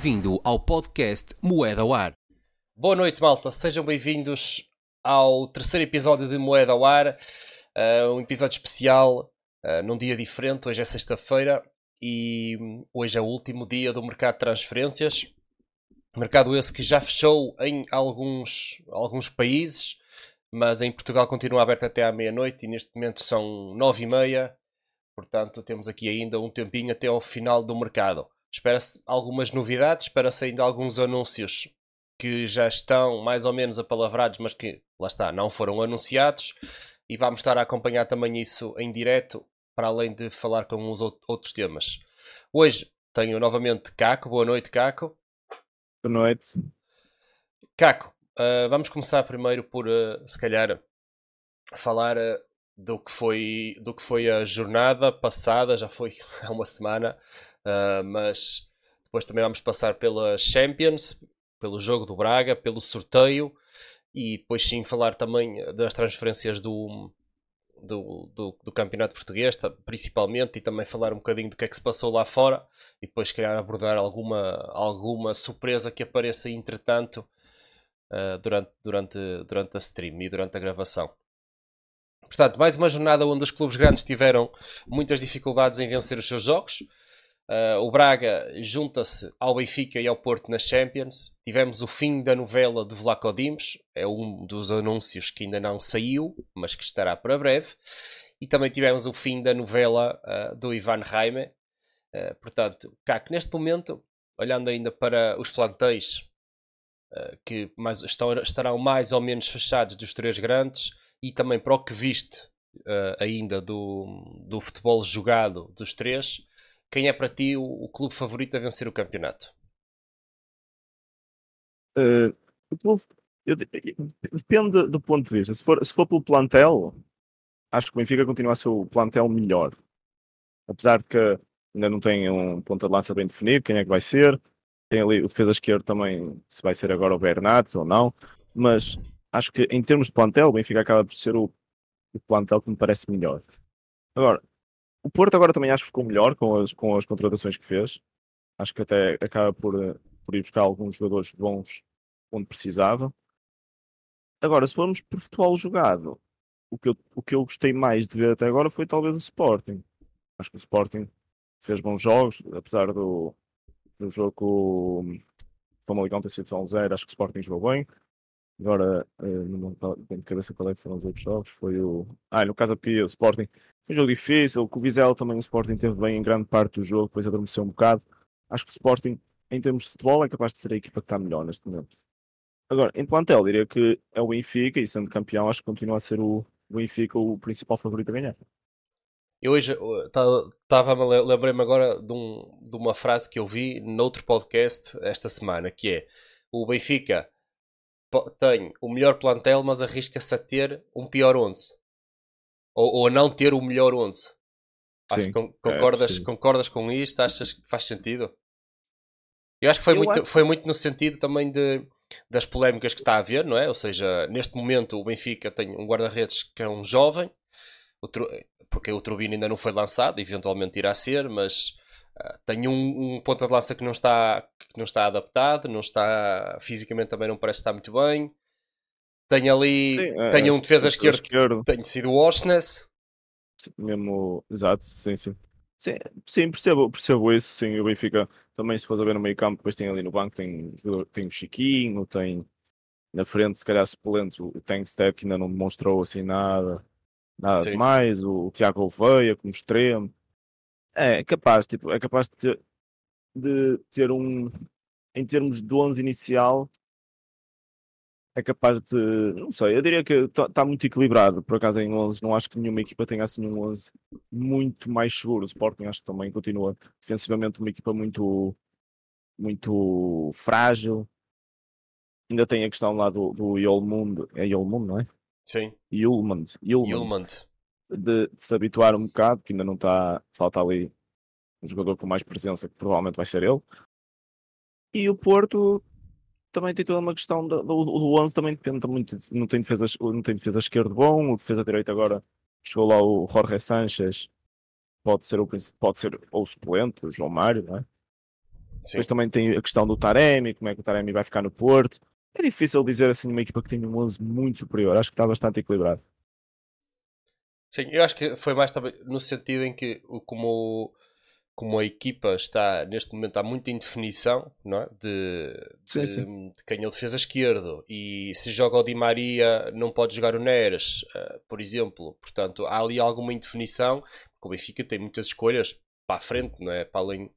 Bem-vindo ao podcast Moeda ao Ar. Boa noite, malta. Sejam bem-vindos ao terceiro episódio de Moeda ao Ar. Uh, um episódio especial, uh, num dia diferente. Hoje é sexta-feira e hoje é o último dia do mercado de transferências. Mercado esse que já fechou em alguns, alguns países, mas em Portugal continua aberto até à meia-noite e neste momento são nove e meia. Portanto, temos aqui ainda um tempinho até ao final do mercado. Espera-se algumas novidades, espera-se ainda alguns anúncios que já estão mais ou menos apalavrados, mas que, lá está, não foram anunciados. E vamos estar a acompanhar também isso em direto, para além de falar com os outros temas. Hoje tenho novamente Caco. Boa noite, Caco. Boa noite. Caco, uh, vamos começar primeiro por, uh, se calhar, falar uh, do, que foi, do que foi a jornada passada, já foi há uma semana, Uh, mas depois também vamos passar pela Champions, pelo jogo do Braga, pelo sorteio e depois sim falar também das transferências do, do, do, do, campeonato português, principalmente, e também falar um bocadinho do que é que se passou lá fora e depois, calhar, abordar alguma, alguma surpresa que apareça entretanto uh, durante, durante, durante a stream e durante a gravação. Portanto, mais uma jornada onde os clubes grandes tiveram muitas dificuldades em vencer os seus jogos. Uh, o Braga junta-se ao Benfica e ao Porto nas Champions. Tivemos o fim da novela de Vlaco Dimos, é um dos anúncios que ainda não saiu, mas que estará para breve. E também tivemos o fim da novela uh, do Ivan Raime. Uh, portanto, Caco, neste momento, olhando ainda para os plantéis que mais, estão, estarão mais ou menos fechados dos três grandes e também para o que viste ainda do, do futebol jogado dos três quem é para ti o, o clube favorito a vencer o campeonato? Uh, eu, depende do ponto de vista. Se for, se for pelo plantel, acho que o Benfica continua a ser o plantel melhor. Apesar de que ainda não tem um ponta de lança bem definido, quem é que vai ser. Tem ali o defesa esquerdo também, se vai ser agora o Bernat ou não. Mas acho que em termos de plantel, o Benfica acaba por ser o, o plantel que me parece melhor. Agora, o Porto agora também acho que ficou melhor com as, com as contratações que fez. Acho que até acaba por, eh, por ir buscar alguns jogadores bons onde precisava. Agora, se formos por futebol jogado, o que, eu, o que eu gostei mais de ver até agora foi talvez o Sporting. Acho que o Sporting fez bons jogos, apesar do, do jogo com o Famalicão ter sido só um zero, acho que o Sporting jogou bem. Agora, uh, não tenho de cabeça qual é que foram os outros jogos. Foi o. Ah, no caso aqui, o Sporting. Foi um jogo difícil. Com o Vizela também o Sporting teve bem em grande parte do jogo, depois adormeceu um bocado. Acho que o Sporting, em termos de futebol, é capaz de ser a equipa que está melhor neste momento. Agora, em plantel, diria que é o Benfica, e sendo campeão, acho que continua a ser o Benfica o principal favorito a ganhar. Eu hoje estava lembrei-me agora de, um, de uma frase que eu vi noutro podcast esta semana, que é o Benfica tem o melhor plantel, mas arrisca-se a ter um pior 11. Ou, ou a não ter o melhor 11. Sim, concordas, é, sim. concordas com isto? Achas que faz sentido? Eu acho que foi, muito, acho... foi muito no sentido também de, das polémicas que está a haver, não é? Ou seja, neste momento o Benfica tem um guarda-redes que é um jovem, o porque o Turbino ainda não foi lançado, eventualmente irá ser, mas tem um, um ponta de lança que não está que não está adaptado, não está fisicamente também não parece estar muito bem. Tem ali, sim, é, tem um defesa esquerdo, esquerdo. tem sido o Orsnes. Mesmo, exato, sim, sim. Sim, sim, percebo, percebo isso. Sim, o Benfica também, se for a ver no meio campo, depois tem ali no banco, tem, tem o Chiquinho, tem na frente, se calhar, suplentes, o Step que ainda não demonstrou assim nada, nada sim. demais, o, o Tiago Oveia como extremo. É, é capaz, tipo, é capaz de ter, de ter um, em termos de 11 inicial, é capaz de, não sei, eu diria que está tá muito equilibrado, por acaso em 11, não acho que nenhuma equipa tenha assim um 11 muito mais seguro, o Sporting acho que também continua defensivamente uma equipa muito, muito frágil, ainda tem a questão lá do, do Yolmund, é Yolmund, não é? Sim. Yulmand, Yulmand de, de, se habituar um bocado, que ainda não está, falta ali um jogador com mais presença, que provavelmente vai ser ele. E o Porto também tem toda uma questão do, do, do 11 também depende muito, não tem defesa, não tem defesa esquerdo bom, o defesa direito agora chegou lá o Jorge Sanchez, pode ser o pode ser ou o suplente, o João Mário, não é? Sim. Depois também tem a questão do Taremi, como é que o Taremi vai ficar no Porto. É difícil dizer assim uma equipa que tem um 11 muito superior. Acho que está bastante equilibrado. Sim, eu acho que foi mais também no sentido em que como, como a equipa está neste momento há muita indefinição não é? de, Sim, de, sim. de quem é o defesa esquerdo e se joga o Di Maria não pode jogar o Neres, eh, por exemplo. Portanto, há ali alguma indefinição. O Benfica tem muitas escolhas para a frente, não é? Para além.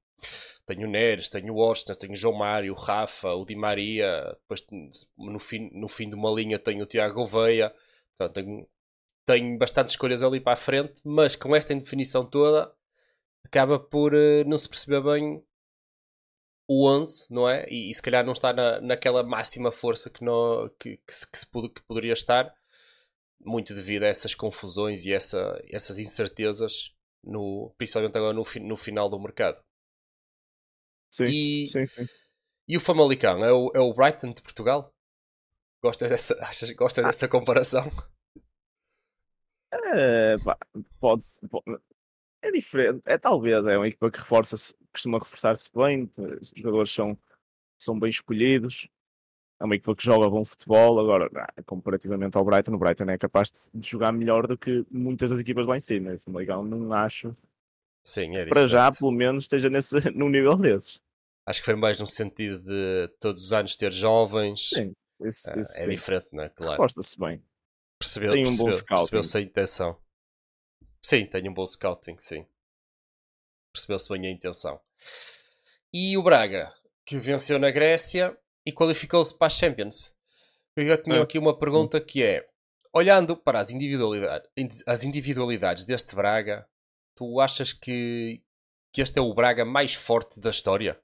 Tenho o Neres, tenho o Austin, tenho o João Mário, o Rafa, o Di Maria. Depois no fim, no fim de uma linha tenho o Tiago Gouveia. Portanto, tenho, tenho bastantes escolhas ali para a frente, mas com esta indefinição toda acaba por eh, não se perceber bem o 11, não é? E, e se calhar não está na, naquela máxima força que, que, que, se, que, se que poderia estar, muito devido a essas confusões e essa, essas incertezas, no, principalmente agora no, no final do mercado. Sim, E, sim, sim. e o Famalicão é o, é o Brighton de Portugal? Gostas dessa, achas, gostas dessa comparação? É, pá, pode, pode- é diferente. É talvez, é uma equipa que reforça costuma reforçar-se bem, os jogadores são, são bem escolhidos. É uma equipa que joga bom futebol. Agora, ah, comparativamente ao Brighton, o Brighton é capaz de, jogar melhor do que muitas das equipas lá em cima. Esse Famalicão não acho, Sim, é para já, pelo menos, esteja nesse, num nível desses. Acho que foi mais no sentido de todos os anos ter jovens. Sim, esse, Ah, esse é sim. diferente, não é? Claro. Reforça-se bem. Percebeu, Tem um bom percebeu, scouting. percebeu-se a intenção. Sim, tem um bom scouting, sim. Percebeu-se bem a intenção. E o Braga, que venceu na Grécia e qualificou-se para a Champions. Eu tinha É. aqui uma pergunta que é: olhando para as individualidades, as individualidades deste Braga, tu achas que, que este é o Braga mais forte da história?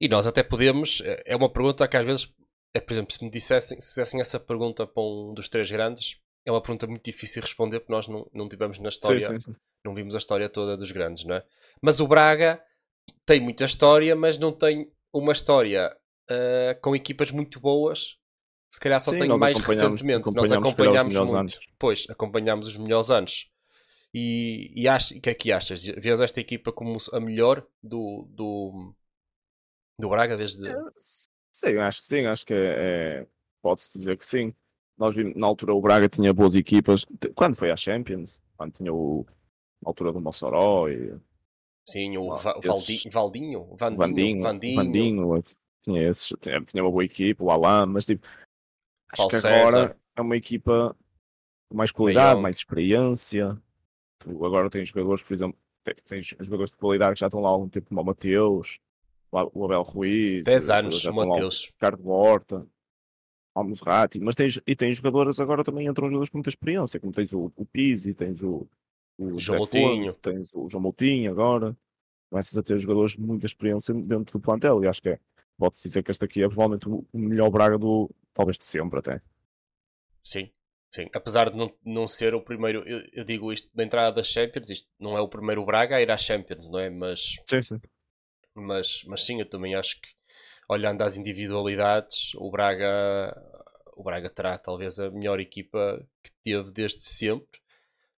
E nós até podemos, é é uma pergunta que às vezes, é, por exemplo, se me dissessem, se fizessem essa pergunta para um dos três grandes, é uma pergunta muito difícil de responder porque nós não, não tivemos na história, Sim, sim, sim. não vimos a história toda dos grandes, não é? Mas o Braga tem muita história, mas não tem uma história ah, com equipas muito boas. Se calhar só Sim, tem mais recentemente. Nós acompanhámos melhores muito. anos. Pois, acompanhámos os melhores anos. E, e acho, o que é que achas? Vês esta equipa como a melhor do, do, do Braga desde. Sim, acho que sim, acho que é, é- pode-se dizer que sim. Nós vimos, na altura o Braga tinha boas equipas. Quando foi à Champions? Quando tinha o, na altura do Mossoró e Sim, o, Va- esses- Valdi- Valdinho, o Vandinho, Vandinho, Vandinho, o Vandinho, tinha, esses, tinha, tinha uma boa equipa, o Alan, mas tipo, acho Paulo que César. agora é uma equipa com mais qualidade, Maior. mais experiência. Tu agora tem jogadores, por exemplo, tem, tens jogadores de qualidade que já estão lá há algum tempo, como o Mateus, o Abel Ruiz, 10 os anos, o Mateus. Ricardo Horta, Almozrati, mas tens, e tens jogadores, agora também entram jogadores com muita experiência, como tens o, o Pizzi, tens o, o João Moutinho. Tens o João Moutinho agora, começas a ter jogadores de muita experiência dentro do plantel, e acho que é, pode-se dizer que este aqui é provavelmente o, o melhor Braga do, talvez de sempre até. Sim, sim. Apesar de não, não ser o primeiro, eu, eu digo isto da entrada das Champions, isto não é o primeiro Braga a ir às Champions, não é? Mas, Sim, sim. Mas, mas sim, eu também acho que olhando às individualidades, o Braga, o Braga terá talvez a melhor equipa que teve desde sempre.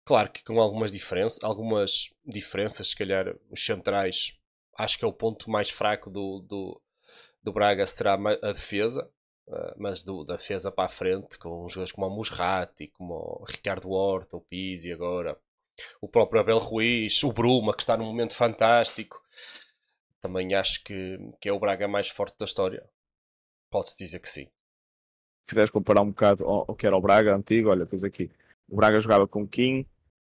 Claro que com algumas diferenças, algumas diferenças, se calhar os centrais, acho que é o ponto mais fraco do, do, do Braga será a defesa, Uh, mas do- da defesa para a frente, com jogadores como o Musrati, como o Ricardo Horta, o Pizzi agora, o próprio Abel Ruiz, o Bruma, que está num momento fantástico. Também acho que, que é o Braga mais forte da história. Pode-se dizer que sim. Se quiseres comparar um bocado ao, ao que era o Braga antigo, olha, tens aqui, o Braga jogava com Kim,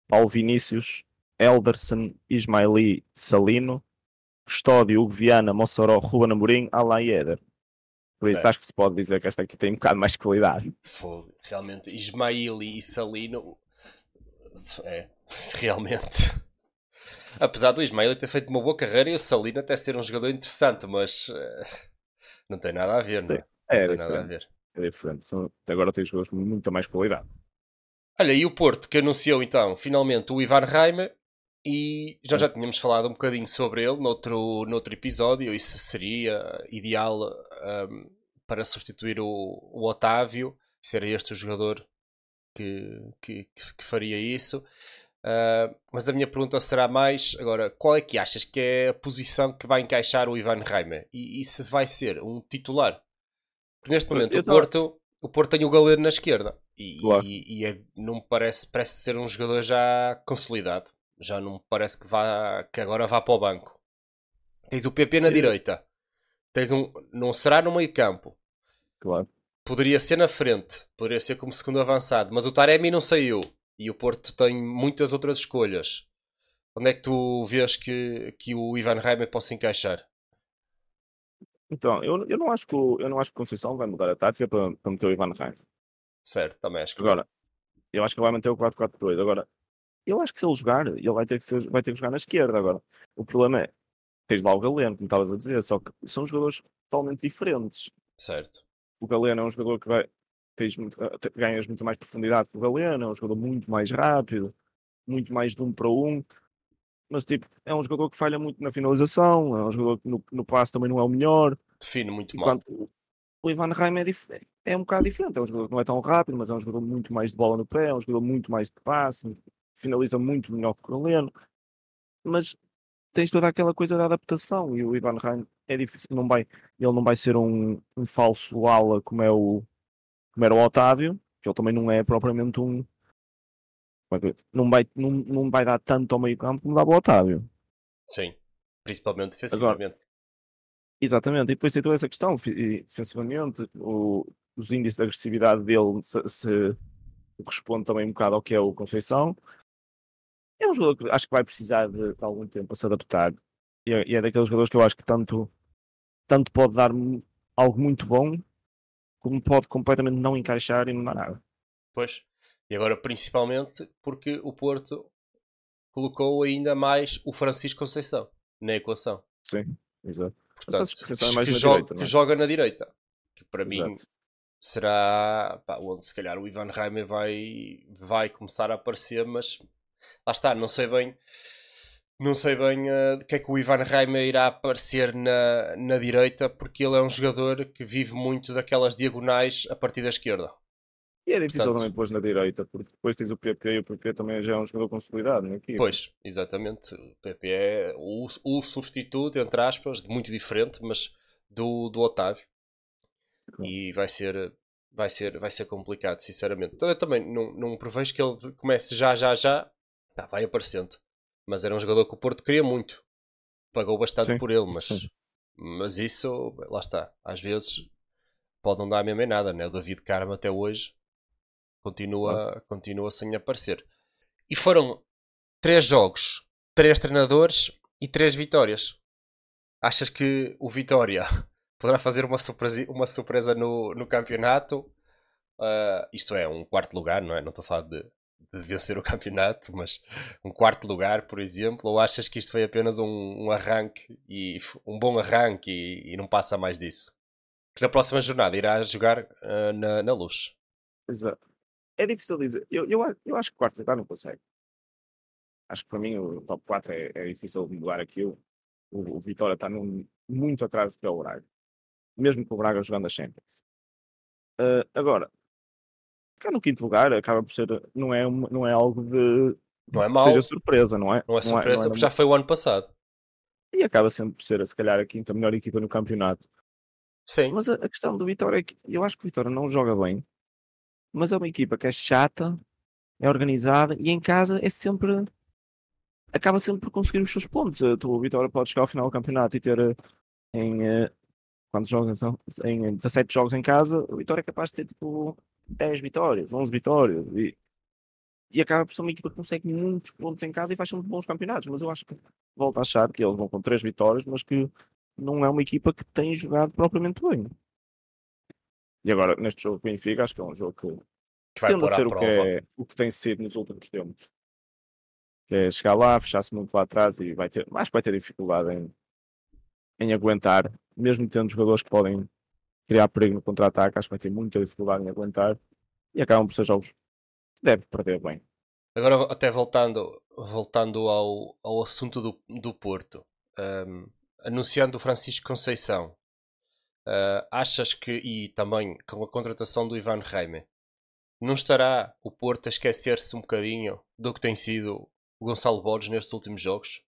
Paulo Vinícius, Elderson, Ismaili, Salino, Custódio, Hugo Viana, Mossoró, Ruben Amorim, Alain e Éder. Por isso É. acho que se pode dizer que esta aqui tem um bocado mais qualidade. Fogo. Realmente, Ismaili e Salino. É, se realmente. Apesar do Ismaili ter feito uma boa carreira e o Salino até ser um jogador interessante, mas. eh, não tem nada a ver, não é? É, Não tem nada a diferente. ver. É diferente. São- agora tens jogadores com muita mais qualidade. Olha, e o Porto que anunciou então finalmente o Ivan Reimer e já já tínhamos falado um bocadinho sobre ele noutro, noutro episódio e se seria ideal ahm, para substituir o, o Otávio, se era este o jogador que, que- que faria isso. Uh, mas a minha pergunta será mais agora, qual é que achas que é a posição que vai encaixar o Ivan Reimer? E, e se vai ser um titular? Porque neste momento o, Porto, o Porto tem o Galeno na esquerda e, claro. e, e é, não me parece, parece ser um jogador já consolidado. Já não me parece que, vá, que agora vá para o banco. Tens o PP na direita. Tens um, não será no meio campo. Claro. Poderia ser na frente. Poderia ser como segundo avançado. Mas o Taremi não saiu. E o Porto tem muitas outras escolhas. Onde é que tu vês que, que o Ivan Reimer possa encaixar? Então, eu, eu, não acho que o, eu não acho que o Conceição vai mudar a tática para, para meter o Ivan Reimer. Certo, também acho que Agora, eu acho que ele vai manter o 4-4-2. Agora, eu acho que se ele jogar, ele vai ter que, ser, vai ter que jogar na esquerda. Agora, o problema é, tens lá o Galeno, como estavas a dizer, só que são jogadores totalmente diferentes. Certo. O Galeno é um jogador que vai, tens, eh, ganhas muito mais profundidade que o Galeno, é um jogador muito mais rápido, muito mais de um para um. Mas tipo, é um jogador que falha muito na finalização, é um jogador que no, no passe também não é o melhor. Define muito mal. O Ivan Raim é, é, um bocado diferente, é um jogador que não é tão rápido, mas é um jogador muito mais de bola no pé, é um jogador muito mais de passe, finaliza muito melhor que o Galeno. Mas tens toda aquela coisa da adaptação e o Ivan Raim é difícil, não vai, ele não vai ser um, um falso ala como é o, como era o Otávio, que ele também não é propriamente um. É não vai, não, não vai dar tanto ao meio campo como dava o Otávio. Sim, principalmente defensivamente. Exatamente, e depois tem toda essa questão, defensivamente, o, os índices de agressividade dele se, se corresponde também um bocado ao que é o Conceição. É um jogador que acho que vai precisar de, de algum tempo a se adaptar. E é, e é daqueles jogadores que eu acho que tanto, tanto pode dar algo muito bom, como pode completamente não encaixar e não dar nada. Pois. E agora, principalmente, porque o Porto colocou ainda mais o Francisco Conceição na equação. Sim, exato. Portanto, que, é que, joga, direita, é? que joga na direita. Que para exato. mim será pá, onde se calhar o Ivan Reimer vai, vai começar a aparecer, mas lá está, não sei bem não sei bem uh, de que é que o Ivan Reimer irá aparecer na, na direita, porque ele é um jogador que vive muito daquelas diagonais a partir da esquerda. E é difícil Portanto, também pôr na direita, porque depois tens o PP e o PP também já é um jogador consolidado na equipe. Pois, exatamente. O PP é o, o substituto, entre aspas, de muito diferente, mas do, do Otávio. Claro. E vai ser, vai, ser, vai ser complicado, sinceramente. Então eu também não, não prevejo que ele comece já, já, já. Vai aparecendo. Mas era um jogador que o Porto queria muito. Pagou bastante sim, por ele, mas, mas isso, lá está. Às vezes pode não dar mesmo em nada, né? O David Carmo até hoje continua, ah. continua sem aparecer. E foram três jogos, três treinadores e três vitórias. Achas que o Vitória poderá fazer uma surpresa, uma surpresa no, no campeonato? Uh, isto é, um quarto lugar, não é? Não estou a falar de de vencer o campeonato, mas um quarto lugar, por exemplo, ou achas que isto foi apenas um, um arranque e um bom arranque e, e, não passa mais disso? Que na próxima jornada irá jogar uh, na, na luz. Exato. É difícil dizer. Eu, eu, eu acho que o quarto lugar não consegue. Acho que para mim o top 4 é, é difícil de mudar aquilo. O, o Vitória está num, muito atrás do que é o Braga. Mesmo com o Braga jogando a Champions. Uh, agora, ficar no quinto lugar acaba por ser, não é, não é algo de não é mau. seja surpresa, não é? Não é surpresa, não é, não é porque já foi o ano passado. E acaba sempre por ser, se calhar, a quinta melhor equipa no campeonato. Sim. Mas a, a questão do Vitória é que eu acho que o Vitória não joga bem, mas é uma equipa que é chata, é organizada e em casa é sempre. acaba sempre por conseguir os seus pontos. O Vitória pode chegar ao final do campeonato e ter eh, em. Eh, quantos jogos são? Em 17 jogos em casa, o Vitória é capaz de ter tipo 10 vitórias, 11 vitórias e, e acaba por ser uma equipa que consegue muitos pontos em casa e faz sempre bons campeonatos. Mas eu acho que volto a achar que eles vão com 3 vitórias, mas que não é uma equipa que tem jogado propriamente bem. E agora, neste jogo com o Benfica, acho que é um jogo que, que tende a ser o que, é, o que tem sido nos últimos tempos. Que é chegar lá, fechar-se muito lá atrás e vai ter, acho que vai ter dificuldade em, em aguentar, mesmo tendo jogadores que podem criar perigo no contra-ataque, acho que vai ter muita dificuldade em aguentar e acabam por ser jogos que deve perder bem. Agora, até voltando, voltando ao, ao assunto do, do Porto, um, anunciando o Francisco Conceição, uh, achas que, e também com a contratação do Ivan Reime, não estará o Porto a esquecer-se um bocadinho do que tem sido o Gonçalo Borges nestes últimos jogos.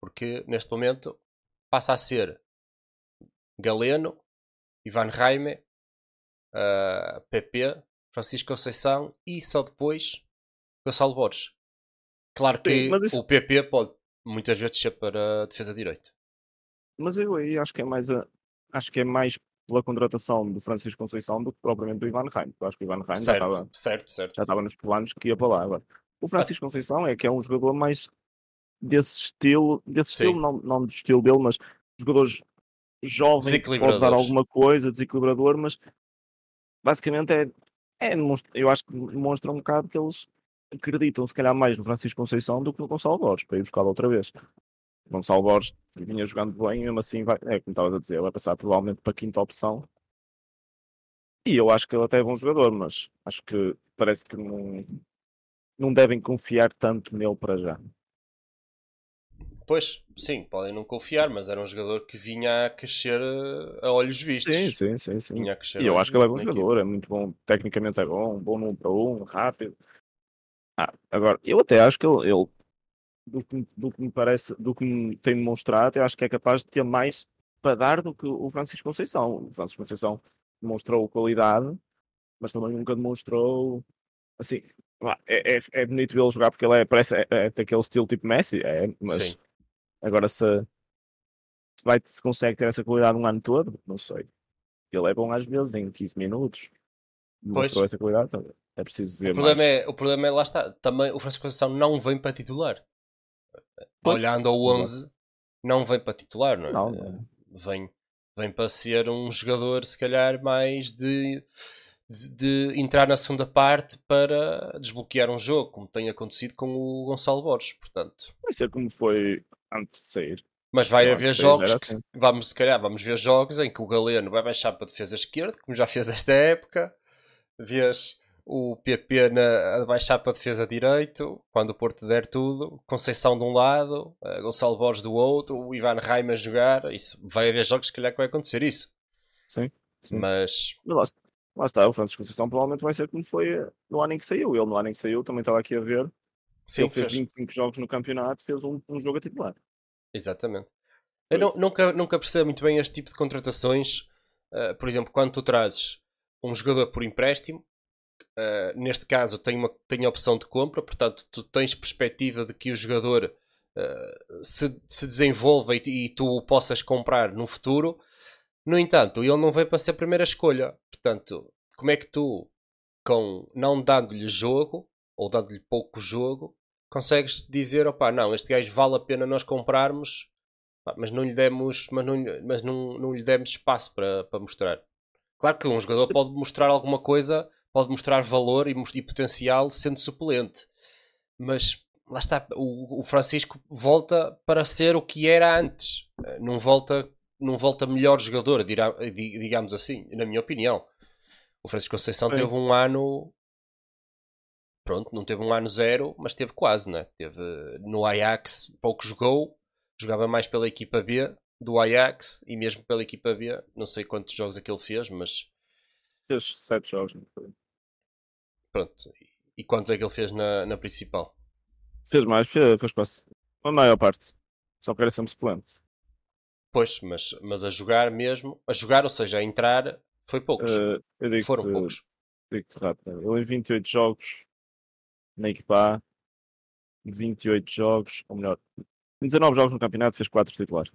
Porque neste momento passa a ser Galeno, Ivan Raime, uh, PP, Francisco Conceição e só depois Gonçalo Borges. Claro que Sim, isso- o PP pode muitas vezes ser para a defesa de direito. Mas eu aí acho que é mais a, acho que é mais pela contratação do Francisco Conceição do que propriamente do Ivan Reim. Eu acho que o Ivan Reim já Certo, estava certo, certo. já estava nos planos que ia para lá. Agora, o Francisco Conceição é que é um jogador mais desse estilo, desse Sim. estilo, não, não do estilo dele, mas jogadores jovem pode dar alguma coisa, desequilibrador, mas basicamente é, é eu acho que demonstra um bocado que eles acreditam se calhar mais no Francisco Conceição do que no Gonçalo Borges, para ir buscar outra vez. O Gonçalo Borges vinha jogando bem, mesmo assim vai, é como estavas a dizer, vai passar provavelmente para a quinta opção. E eu acho que ele até é bom jogador, mas acho que parece que não, não devem confiar tanto nele para já. Pois, sim, podem não confiar, mas era um jogador que vinha a crescer eh, a olhos vistos. Sim, sim, sim, sim. Vinha a crescer E eu acho que ele é bom jogador, é muito bom, tecnicamente é bom, bom 1 para 1, rápido. Ah, agora, eu até acho que ele, ele, do, que, do que me parece, do que me tem demonstrado, até acho que é capaz de ter mais para dar do que o Francisco Conceição. O Francisco Conceição demonstrou qualidade, mas também nunca demonstrou assim. É, é, é bonito ele jogar porque ele é, parece é, é daquele estilo tipo Messi, é, mas Sim. Agora se, se, vai, se consegue ter essa qualidade um ano todo, não sei. Ele é bom às vezes em 15 minutos. Mostrou essa qualidade, sabe? é preciso ver O problema, mais. é, o problema é, lá está, também o Francisco Conceição não vem para titular. Pois. Olhando ao 11, não vem para titular, não é? Não, não. Vem, vem para ser um jogador, se calhar, mais de, de, de entrar na segunda parte para desbloquear um jogo, como tem acontecido com o Gonçalo Borges, portanto. Vai ser como foi antes de sair. Mas vai Eu haver jogos que assim. vamos, se calhar, vamos ver jogos em que o Galeno vai baixar para a defesa esquerda, como já fez esta época. Vês o PP na, a baixar para a defesa direito, quando o Porto der tudo. Conceição de um lado, eh, Gonçalo Borges do outro, o Ivan Raima a jogar. Isso, vai haver jogos, se calhar, que vai acontecer isso. Sim. Sim. Mas, Mas lá, lá está, o Francisco Conceição provavelmente vai ser como foi no ano em que saiu. Ele no ano em que saiu também estava aqui a ver. Sim, ele fez fez. 25 jogos no campeonato, fez um, um jogo a titular. Exatamente. Eu nu- nunca, nunca percebo muito bem este tipo de contratações. Uh, por exemplo, quando tu trazes um jogador por empréstimo, uh, neste caso tem, uma, tem a opção de compra, portanto, tu tens perspectiva de que o jogador uh, se, se desenvolva e, e tu o possas comprar no futuro. No entanto, ele não veio para ser a primeira escolha. Portanto, como é que tu, com não dando-lhe jogo, ou dando-lhe pouco jogo, consegues dizer, opá, não, este gajo vale a pena nós comprarmos, mas não lhe demos, mas não, mas não, não lhe demos espaço para, para mostrar. Claro que um jogador pode mostrar alguma coisa, pode mostrar valor e, e potencial sendo suplente, mas lá está, o, o Francisco volta para ser o que era antes, Eh, não volta, não volta melhor jogador, digamos assim, na minha opinião. O Francisco Conceição teve um ano pronto, não teve um ano zero, mas teve quase, né? Teve no Ajax, pouco jogou, jogava mais pela equipa B do Ajax e mesmo pela equipa B, não sei quantos jogos é que ele fez, mas Fez 7 jogos. não foi? pronto. E quantos é que ele fez na, na principal? Fez mais, fez, fez quase a maior parte. Só que era sempre suplente. Pois, mas, mas a jogar mesmo, a jogar, ou seja, a entrar, foi poucos. Eu digo Foram poucos. Digo-te rápido. Ele em 28 jogos na equipa A, 28 jogos, ou melhor, em 19 jogos no campeonato fez 4 titulares.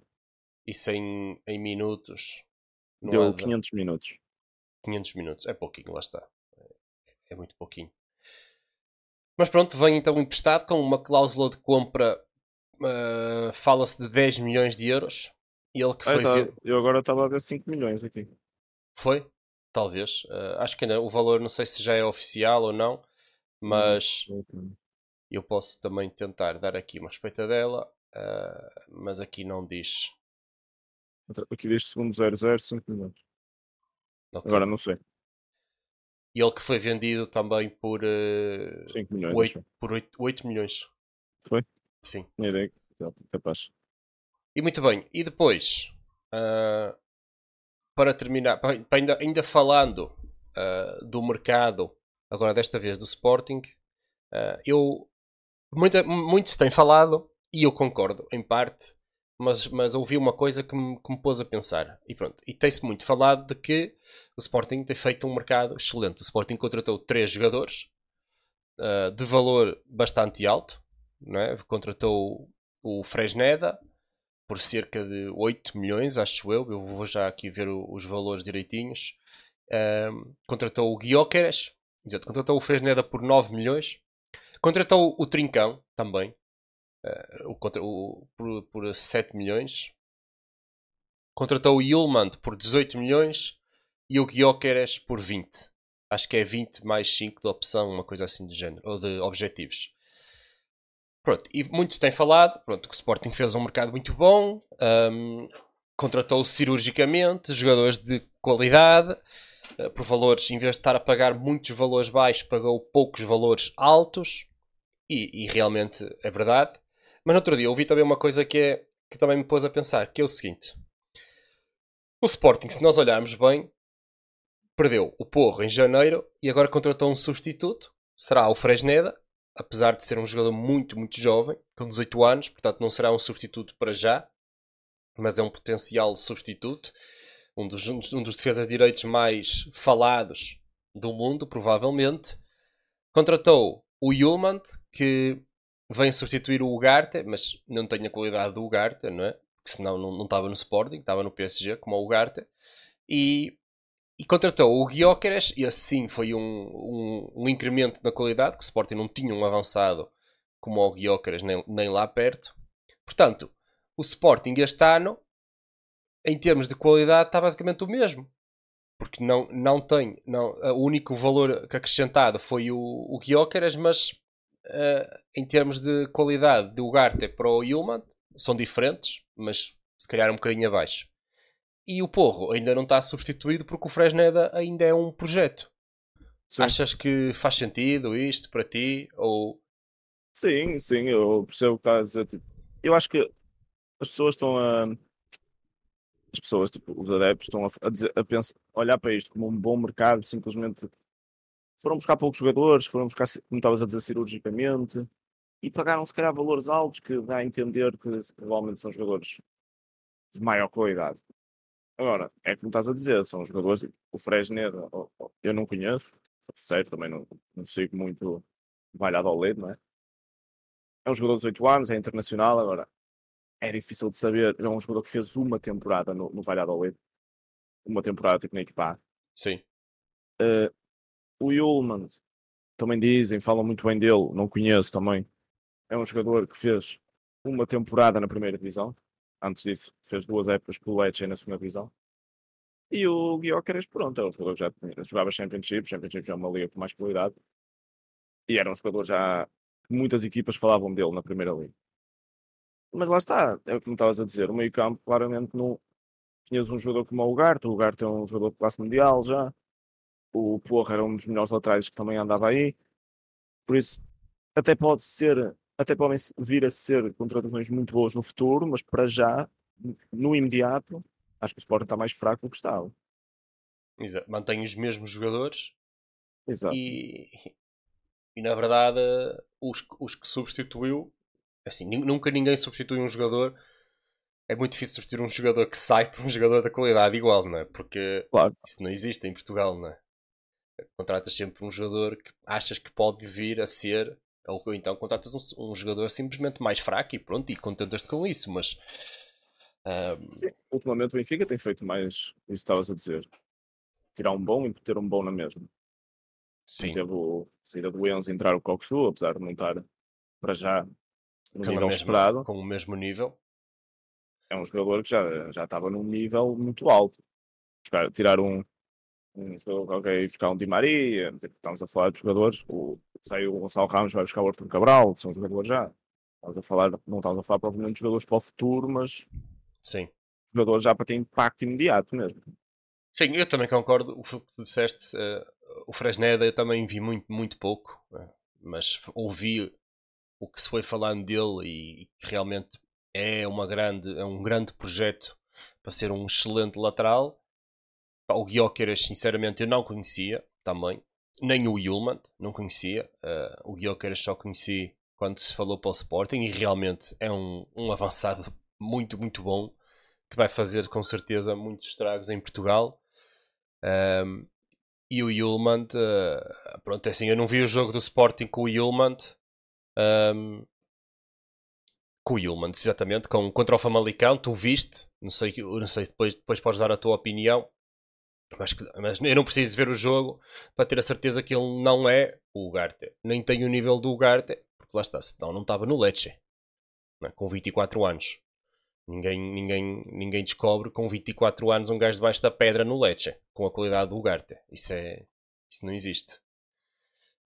Isso em, em minutos. Deu de- 500 minutos. 500 minutos. É pouquinho, lá está. É muito pouquinho. Mas pronto, vem então emprestado com uma cláusula de compra. ah, Fala-se de 10 milhões de euros. E ele que Ah, foi. eu, agora estava a ver 5 milhões aqui. Foi? Talvez. Ah, acho que ainda o valor não sei se já é oficial ou não. Mas eu posso também tentar dar aqui uma respeitadela. ah, mas aqui não diz. Aqui diz segundo 00, 5 milhões. Ok. Agora não sei. E ele que foi vendido também por, ah, 5 milhões. oito- acho. por 8, 8 milhões. Foi? Sim. Tinha ideia capaz. E muito bem, e depois, ah, para terminar, ainda, ainda falando ah, do mercado, agora desta vez do Sporting, ah, eu muita, muito se tem falado, e eu concordo, em parte, mas, mas ouvi uma coisa que me, que me pôs a pensar. E pronto, e tem-se muito falado de que o Sporting tem feito um mercado excelente. O Sporting contratou três jogadores uh, de valor bastante alto, não é? contratou o Fresneda por cerca de 8 milhões, acho eu. Eu vou já aqui ver o, os valores direitinhos. Uh, contratou o Guioqueres, exato, contratou o Fresneda por 9 milhões. Contratou o Trincão também, uh, o, o, por, por 7 milhões. Contratou o Yulmand por 18 milhões e o Guioqueres por 20. Acho que é 20 mais 5 de opção, uma coisa assim de género, ou de objetivos. Pronto, e muitos têm falado pronto, que o Sporting fez um mercado muito bom, um, contratou cirurgicamente jogadores de qualidade, por valores, em vez de estar a pagar muitos valores baixos, pagou poucos valores altos, e, e realmente é verdade. Mas no outro dia ouvi também uma coisa que, é, que também me pôs a pensar, que é o seguinte. O Sporting, se nós olharmos bem, perdeu o Porro em janeiro e agora contratou um substituto. Será o Fresneda, apesar de ser um jogador muito, muito jovem, com 18 anos, portanto não será um substituto para já, mas é um potencial substituto. Um dos, um dos defesas de direitos mais falados do mundo, provavelmente. Contratou o Yulmand, que vem substituir o Ugarte, mas não tem a qualidade do Ugarte, não é? Porque senão não, não estava no Sporting, estava no PSG, como o Ugarte. E e contratou o Guioqueres e assim foi um, um, um, incremento na qualidade, que o Sporting não tinha um avançado como o Guioqueres nem, nem lá perto. Portanto, o Sporting este ano, em termos de qualidade, está basicamente o mesmo. Porque não, não tem, não, o único valor que acrescentado foi o, o Guioqueres, mas uh, em termos de qualidade do Ugarte para o Yulman, são diferentes, mas se calhar um bocadinho abaixo. E o Porro ainda não está substituído porque o Fresneda ainda é um projeto. Sim. Achas que faz sentido isto para ti? Ou... Sim, sim, eu percebo o que estás a dizer. Tipo, eu acho que as pessoas estão a. As pessoas, tipo, os adeptos, estão a, dizer, a pensar, olhar para isto como um bom mercado, simplesmente foram buscar poucos jogadores, foram buscar, como estavas a dizer, cirurgicamente, e pagaram se calhar valores altos que dá a entender que provavelmente são jogadores de maior qualidade. Agora, é como estás a dizer, são jogadores, tipo, o Fresneda, eu não conheço, sério, também não, não sigo muito Valhado ao Ledo, não é? É um jogador de 18 anos, é internacional, agora é difícil de saber, é um jogador que fez uma temporada no, no Ledo, uma temporada tipo na equipa Sim. Uh, o Yulman, também dizem, falam muito bem dele, não conheço também. É um jogador que fez uma temporada na primeira divisão, Antes disso, fez duas épocas pelo Lecce na segunda divisão. E o Guiocares, pronto, é um jogador que já tinha, jogava Championship, Championship já é uma liga com mais qualidade. E era um jogador já que muitas equipas falavam dele na primeira liga. Mas lá está, é o que me estavas a dizer, o meio campo claramente não tinhas um jogador como o Ugarte, o Ugarte é um jogador de classe mundial já, o Porra era um dos melhores laterais que também andava aí, por isso até pode ser até podem vir a ser contratações muito boas no futuro, mas para já, no imediato, acho que o Sporting está mais fraco do que estava. Exato. Mantém os mesmos jogadores. Exato. E, e na verdade, os, os que substituiu, assim, nunca ninguém substitui um jogador. É muito difícil substituir um jogador que sai por um jogador da qualidade igual, não é? Porque claro. isso não existe em Portugal, não é? Contratas sempre um jogador que achas que pode vir a ser ou então contratas um, um jogador simplesmente mais fraco e pronto, e contentas-te com isso, mas. Um... Sim, ultimamente o Benfica tem feito mais isso que estavas a dizer. Tirar um bom e ter um bom na mesma. Sim. Teve o saída do Enzo entrar o Coxu, apesar de não estar para já no com nível mesma, esperado. Com o mesmo nível. É um jogador que já, já estava num nível muito alto. tirar um, um jogador qualquer e buscar um Di Maria, estamos a falar de jogadores, o, saiu o Gonçalo Ramos, vai buscar o Arthur Cabral, são jogadores já. Estamos a falar, não estamos a falar provavelmente de jogadores para o futuro, mas Sim. jogadores já para ter impacto imediato mesmo. Sim, eu também concordo. O que tu disseste, uh, o Fresneda eu também vi muito, muito pouco, uh, mas ouvi o que se foi falando dele e, que realmente é, uma grande, é um grande projeto para ser um excelente lateral o Guioqueras, sinceramente, eu não conhecia também. Nem o Yulman, não conhecia. Uh, o Guioqueras só conheci quando se falou para o Sporting e realmente é um, um avançado muito, muito bom que vai fazer com certeza muitos estragos em Portugal. Um, e o Yulman, uh, pronto, é assim, eu não vi o jogo do Sporting com o Yulman, um, com o Yulman, exatamente, com, contra o Famalicão, tu viste, não sei, não sei depois, depois podes dar a tua opinião, mas, mas eu não preciso ver o jogo para ter a certeza que ele não é o Ugarte, nem tem o nível do Ugarte, porque lá está, senão não estava no Lecce, né, com 24 anos. Ninguém, ninguém, ninguém descobre com 24 anos um gajo debaixo da pedra no Lecce, com a qualidade do Ugarte. Isso, é, isso não existe.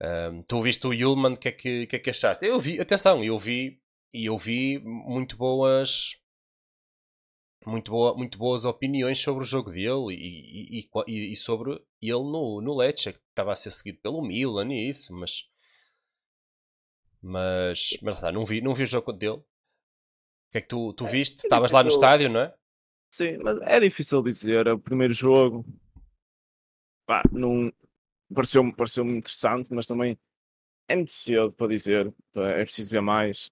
Um, tu viste o Yulman, o que, é que, que é que achaste? Eu vi, atenção, eu vi e eu vi muito boas muito, boa, muito boas opiniões sobre o jogo dele e, e, e, e sobre ele no, no Lecce, que estava a ser seguido pelo Milan e isso, mas mas, mas tá, não, vi, não vi o jogo dele que é que tu, tu é, viste? É Estavas lá no estádio, não é? Sim, mas é difícil dizer. É o primeiro jogo. Pá, não... Pareceu-me pareceu interessante, mas também é muito cedo para dizer. É preciso ver mais.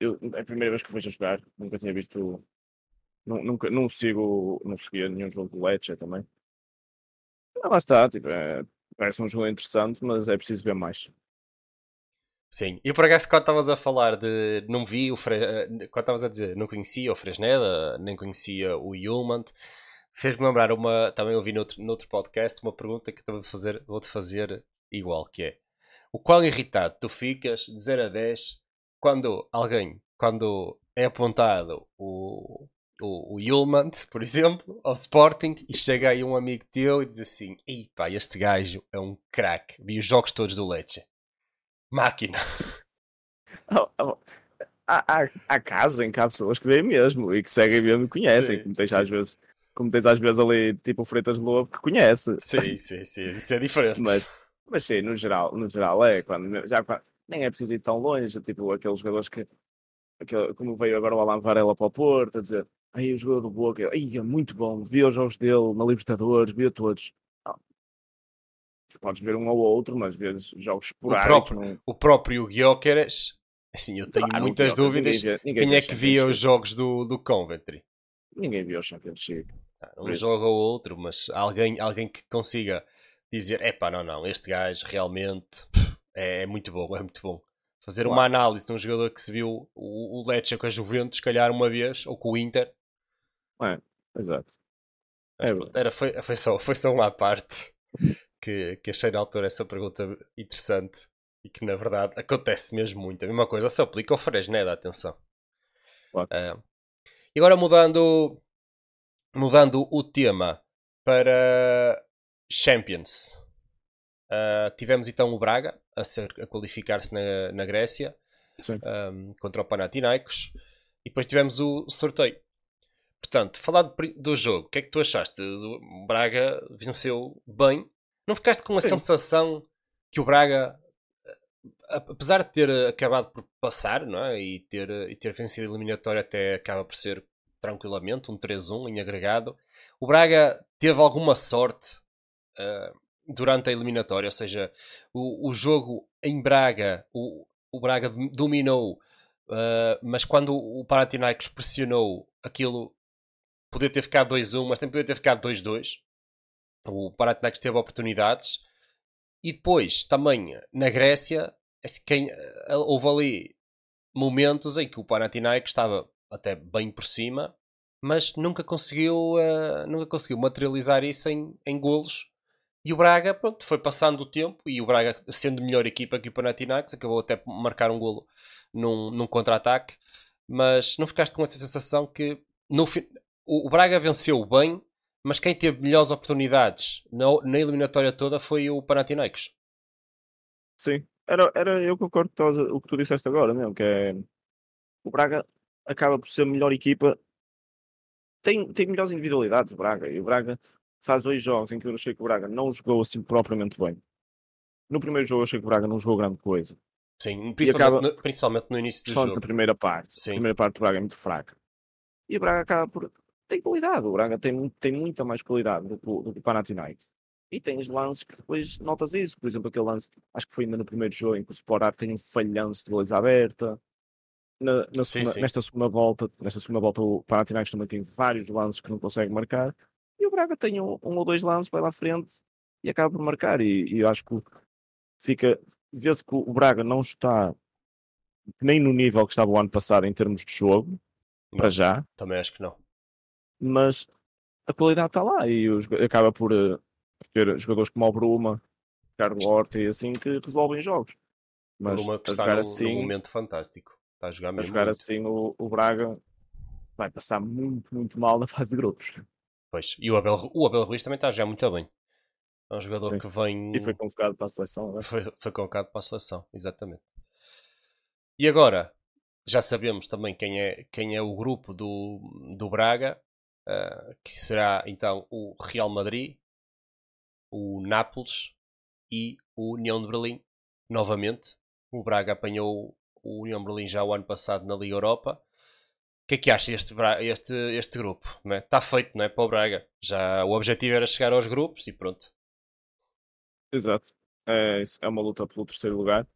Eu, é a primeira vez que vejo jogar. Nunca tinha visto. Não, nunca, não sigo. Não seguia nenhum jogo do Lecce também. Mas lá está. Tipo, é, parece um jogo interessante, mas é preciso ver mais. Sim, e por acaso quando estavas a falar de não vi o Fre... Eh, quando estavas a dizer não conhecia o Fresneda, nem conhecia o Yulmant, fez-me lembrar uma, também ouvi noutro, noutro podcast, uma pergunta que vou-te fazer, vou-te fazer igual, que é o quão irritado tu ficas de 0 a 10 quando alguém, quando é apontado o, o, o Yulmant, por exemplo, ao Sporting e chega aí um amigo teu e diz assim, ei pá, este gajo é um craque, vi os jogos todos do Lecce máquina. Oh, oh. Há, há, há casos em que há pessoas que veem mesmo e que seguem mesmo e conhecem, sim, como tens às vezes. Como tens às vezes ali, tipo o Freitas Lobo, que conhece. Sim, sim, sim, isso é diferente. Mas, mas sim, no geral, no geral é quando, já, nem é preciso ir tão longe, tipo aqueles jogadores que, aquele, como veio agora o Alan Varela para o Porto, a dizer, aí o jogador do Boca, aí é muito bom, vi os jogos dele na Libertadores, vi a todos podes ver um ou outro, mas vezes jogos esporádicos. O próprio, não... o próprio Gyökeres, assim, eu tenho claro, muitas dúvidas. Ninguém, ninguém quem é que via os jogos do, do Coventry? Ninguém viu o Championship. Ah, um jogo ou outro, mas alguém, alguém que consiga dizer: é pá, não, não, este gajo realmente é, é muito bom, é muito bom. Fazer claro. uma análise de um jogador que se viu o, o Lecce com a Juventus, calhar uma vez, ou com o Inter. É, exato. Mas, é, era, foi, foi, só, foi só uma parte que, que achei na altura essa pergunta interessante e que na verdade acontece mesmo muito. A mesma coisa se aplica ao Fresneda, atenção. Uh, e agora mudando, mudando o tema para Champions. Uh, tivemos então o Braga a, a qualificar-se na, na Grécia um, contra o Panathinaikos e depois tivemos o, sorteio. Portanto, falar do, do, jogo, o que é que tu achaste? O Braga venceu bem não ficaste com a Sim. sensação que o Braga, apesar de ter acabado por passar não é? e, ter, e ter vencido a eliminatória, até acaba por ser tranquilamente um 3-1 em agregado, o Braga teve alguma sorte uh, durante a eliminatória, ou seja, o, o jogo em Braga, o, o Braga dominou, uh, mas quando o Panathinaikos pressionou aquilo, podia ter ficado 2-1, mas também podia ter ficado 2-2 o Panathinaikos teve oportunidades. E depois também na Grécia quem, eh, houve ali momentos em que o Panathinaikos estava até bem por cima mas nunca conseguiu uh, nunca conseguiu materializar isso em, em golos. E o Braga pronto, foi passando o tempo e o Braga sendo melhor equipa que o Panathinaikos acabou até por marcar um golo num, num contra-ataque. Mas não ficaste com essa sensação que no, o, o Braga venceu bem mas quem teve melhores oportunidades na, na eliminatória toda foi o Panathinaikos. Sim, era, era eu concordo com o que tu disseste agora mesmo, que é o Braga acaba por ser a melhor equipa, tem, tem melhores individualidades o Braga, e o Braga faz dois jogos em que eu achei que o Braga não jogou assim propriamente bem. No primeiro jogo eu achei que o Braga não jogou grande coisa. Sim, principalmente, acaba, no, principalmente no início do jogo. na primeira parte. Sim. A primeira parte do Braga é muito fraca. E o Braga acaba por tem qualidade. O Braga tem, tem muita mais qualidade do, do que o Panathinaikos. E tens lances que depois notas isso. Por exemplo, aquele lance, acho que foi ainda no primeiro jogo, em que o Sporar tem um falhanço de baliza aberta. Na, na Sim, segunda- sim. Nesta segunda volta, nesta segunda volta o Panathinaikos também tem vários lances que não consegue marcar. E o Braga tem um, um ou dois lances, vai lá à frente e acaba por marcar. E, e eu acho que fica, vê-se que o Braga não está nem no nível que estava o ano passado em termos de jogo, para Não, já, Também acho que não. mas a qualidade está lá e o joga- acaba por, eh, por ter jogadores como o Bruma, Ricardo Horta e assim que resolvem jogos. Mas Uma que está num, assim, num momento fantástico. Está a jogar a mesmo jogar muito. assim o, o Braga vai passar muito, muito mal na fase de grupos. Pois. E o Abel, o Abel Ruiz também está a jogar muito bem. É um jogador Sim. que vem. E foi convocado para a seleção. né? Foi, foi convocado para a seleção, exatamente. E agora, já sabemos também quem é, quem é o grupo do, do Braga, ah, que será então o Real Madrid, o Nápoles e o União de Berlim. Novamente, o Braga apanhou o União Berlim já o ano passado na Liga Europa. O que é que acha este, este, este grupo? não é? Está feito, não é? Para o Braga. Já, o objetivo era chegar aos grupos e pronto. Exato. É, é uma luta pelo terceiro lugar.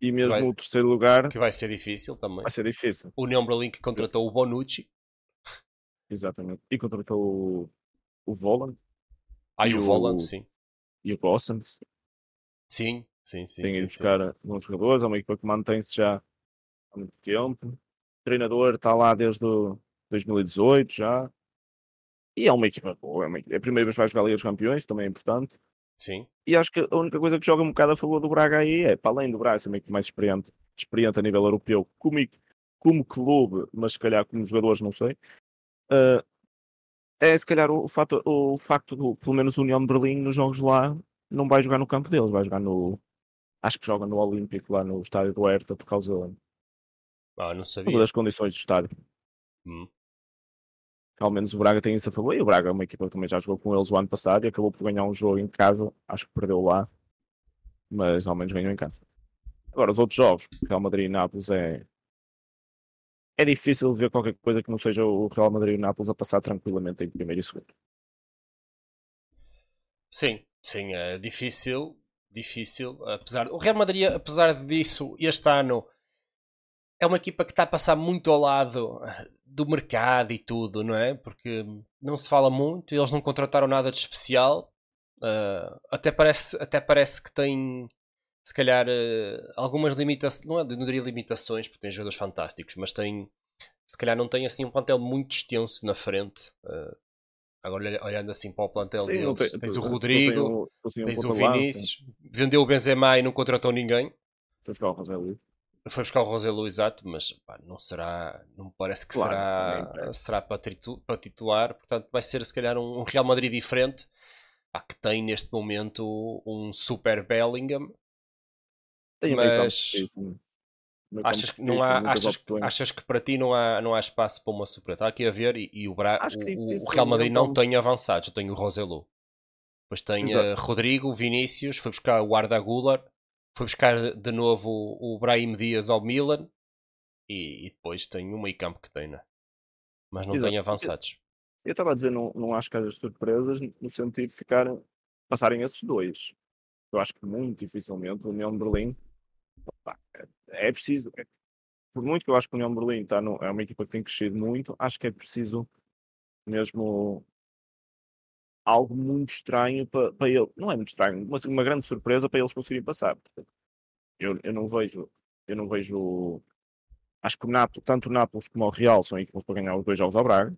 E mesmo Vai- o terceiro lugar Que vai ser difícil também. vai ser difícil. O União Berlim que contratou o Bonucci. Exatamente. E contratou o, o Voland Ah, e E o o- Voland, sim. e o Gossens. Sim, sim, sim. tem sim, ido buscar bons jogadores, é uma equipa que mantém-se já há muito tempo. O treinador está lá desde o 2018 já. E é uma equipa boa, é, uma, é a primeira vez que vai jogar a Liga dos Campeões, também é importante. Sim, E acho que a única coisa que joga um bocado a favor do Braga aí é, para além do Braga ser uma equipe mais experiente, experiente a nível europeu, como, como clube, mas se calhar como jogadores, não sei, eh, é se calhar o, fato, o facto do, pelo menos, o União de Berlim nos jogos lá, não vai jogar no campo deles, vai jogar no. Acho que joga no Olímpico, lá no estádio do Hertha, por causa, por ah, não causa das condições do estádio. Hum. Ao menos o Braga tem isso a favor. E o Braga é uma equipa que também já jogou com eles o ano passado e acabou por ganhar um jogo em casa. Acho que perdeu lá, mas ao menos ganhou em casa. Agora, os outros jogos, Real Madrid e Nápoles, é. É difícil ver qualquer coisa que não seja o Real Madrid e o Nápoles a passar tranquilamente em primeiro e segundo. Sim, sim, é difícil, difícil. Apesar, o Real Madrid, apesar disso, este ano é uma equipa que está a passar muito ao lado ah, do mercado e tudo, não é? Porque não se fala muito, eles não contrataram nada de especial. Ah, até, parece, até parece que tem, se calhar, ah, algumas limitações. Não, é, não diria limitações, porque tem jogadores fantásticos, mas tem, se calhar, não tem assim um plantel muito extenso na frente. Ah, agora, olha- olhando assim para o plantel Sim, deles, tem- tens o Rodrigo. um- se fossem um Tens o Vinícius, vendeu o Benzema e não contratou ninguém. Foi buscar o José Luís. Foi buscar o Roselu exato, mas pá, não será, não me parece que Claro, será, será para, tritu- para titular. Portanto, vai ser se calhar um, um Real Madrid diferente, pá, que tem neste momento um super Bellingham. Tem Mas fortíssimo. Achas que não há, achas, achas que para ti não há, não há espaço para uma super? Está aqui a ver e, e o, Bra, é o- o, Real Madrid não tem avançados, eu tenho o Roselu. Depois tem eh, Rodrigo, Vinícius, foi buscar o Arda Güler, foi buscar de novo o, o Brahim Dias ao Milan e, e depois tem um meio campo que tem, né? mas não Exato. tem avançados. Eu estava a dizer, não, não acho que haja surpresas no sentido de ficar, passarem esses dois. Eu acho que muito dificilmente o União de Berlim pá, é preciso. é- por muito que eu acho que o União Berlim tá no- é uma equipa que tem crescido muito, acho que é preciso mesmo algo muito estranho para, para ele. Não é muito estranho, mas uma grande surpresa para eles conseguirem passar. Eu, eu não vejo, eu não vejo. Acho que o Nápoles, tanto o Nápoles como o Real são equipas para ganhar os dois jogos ao Braga.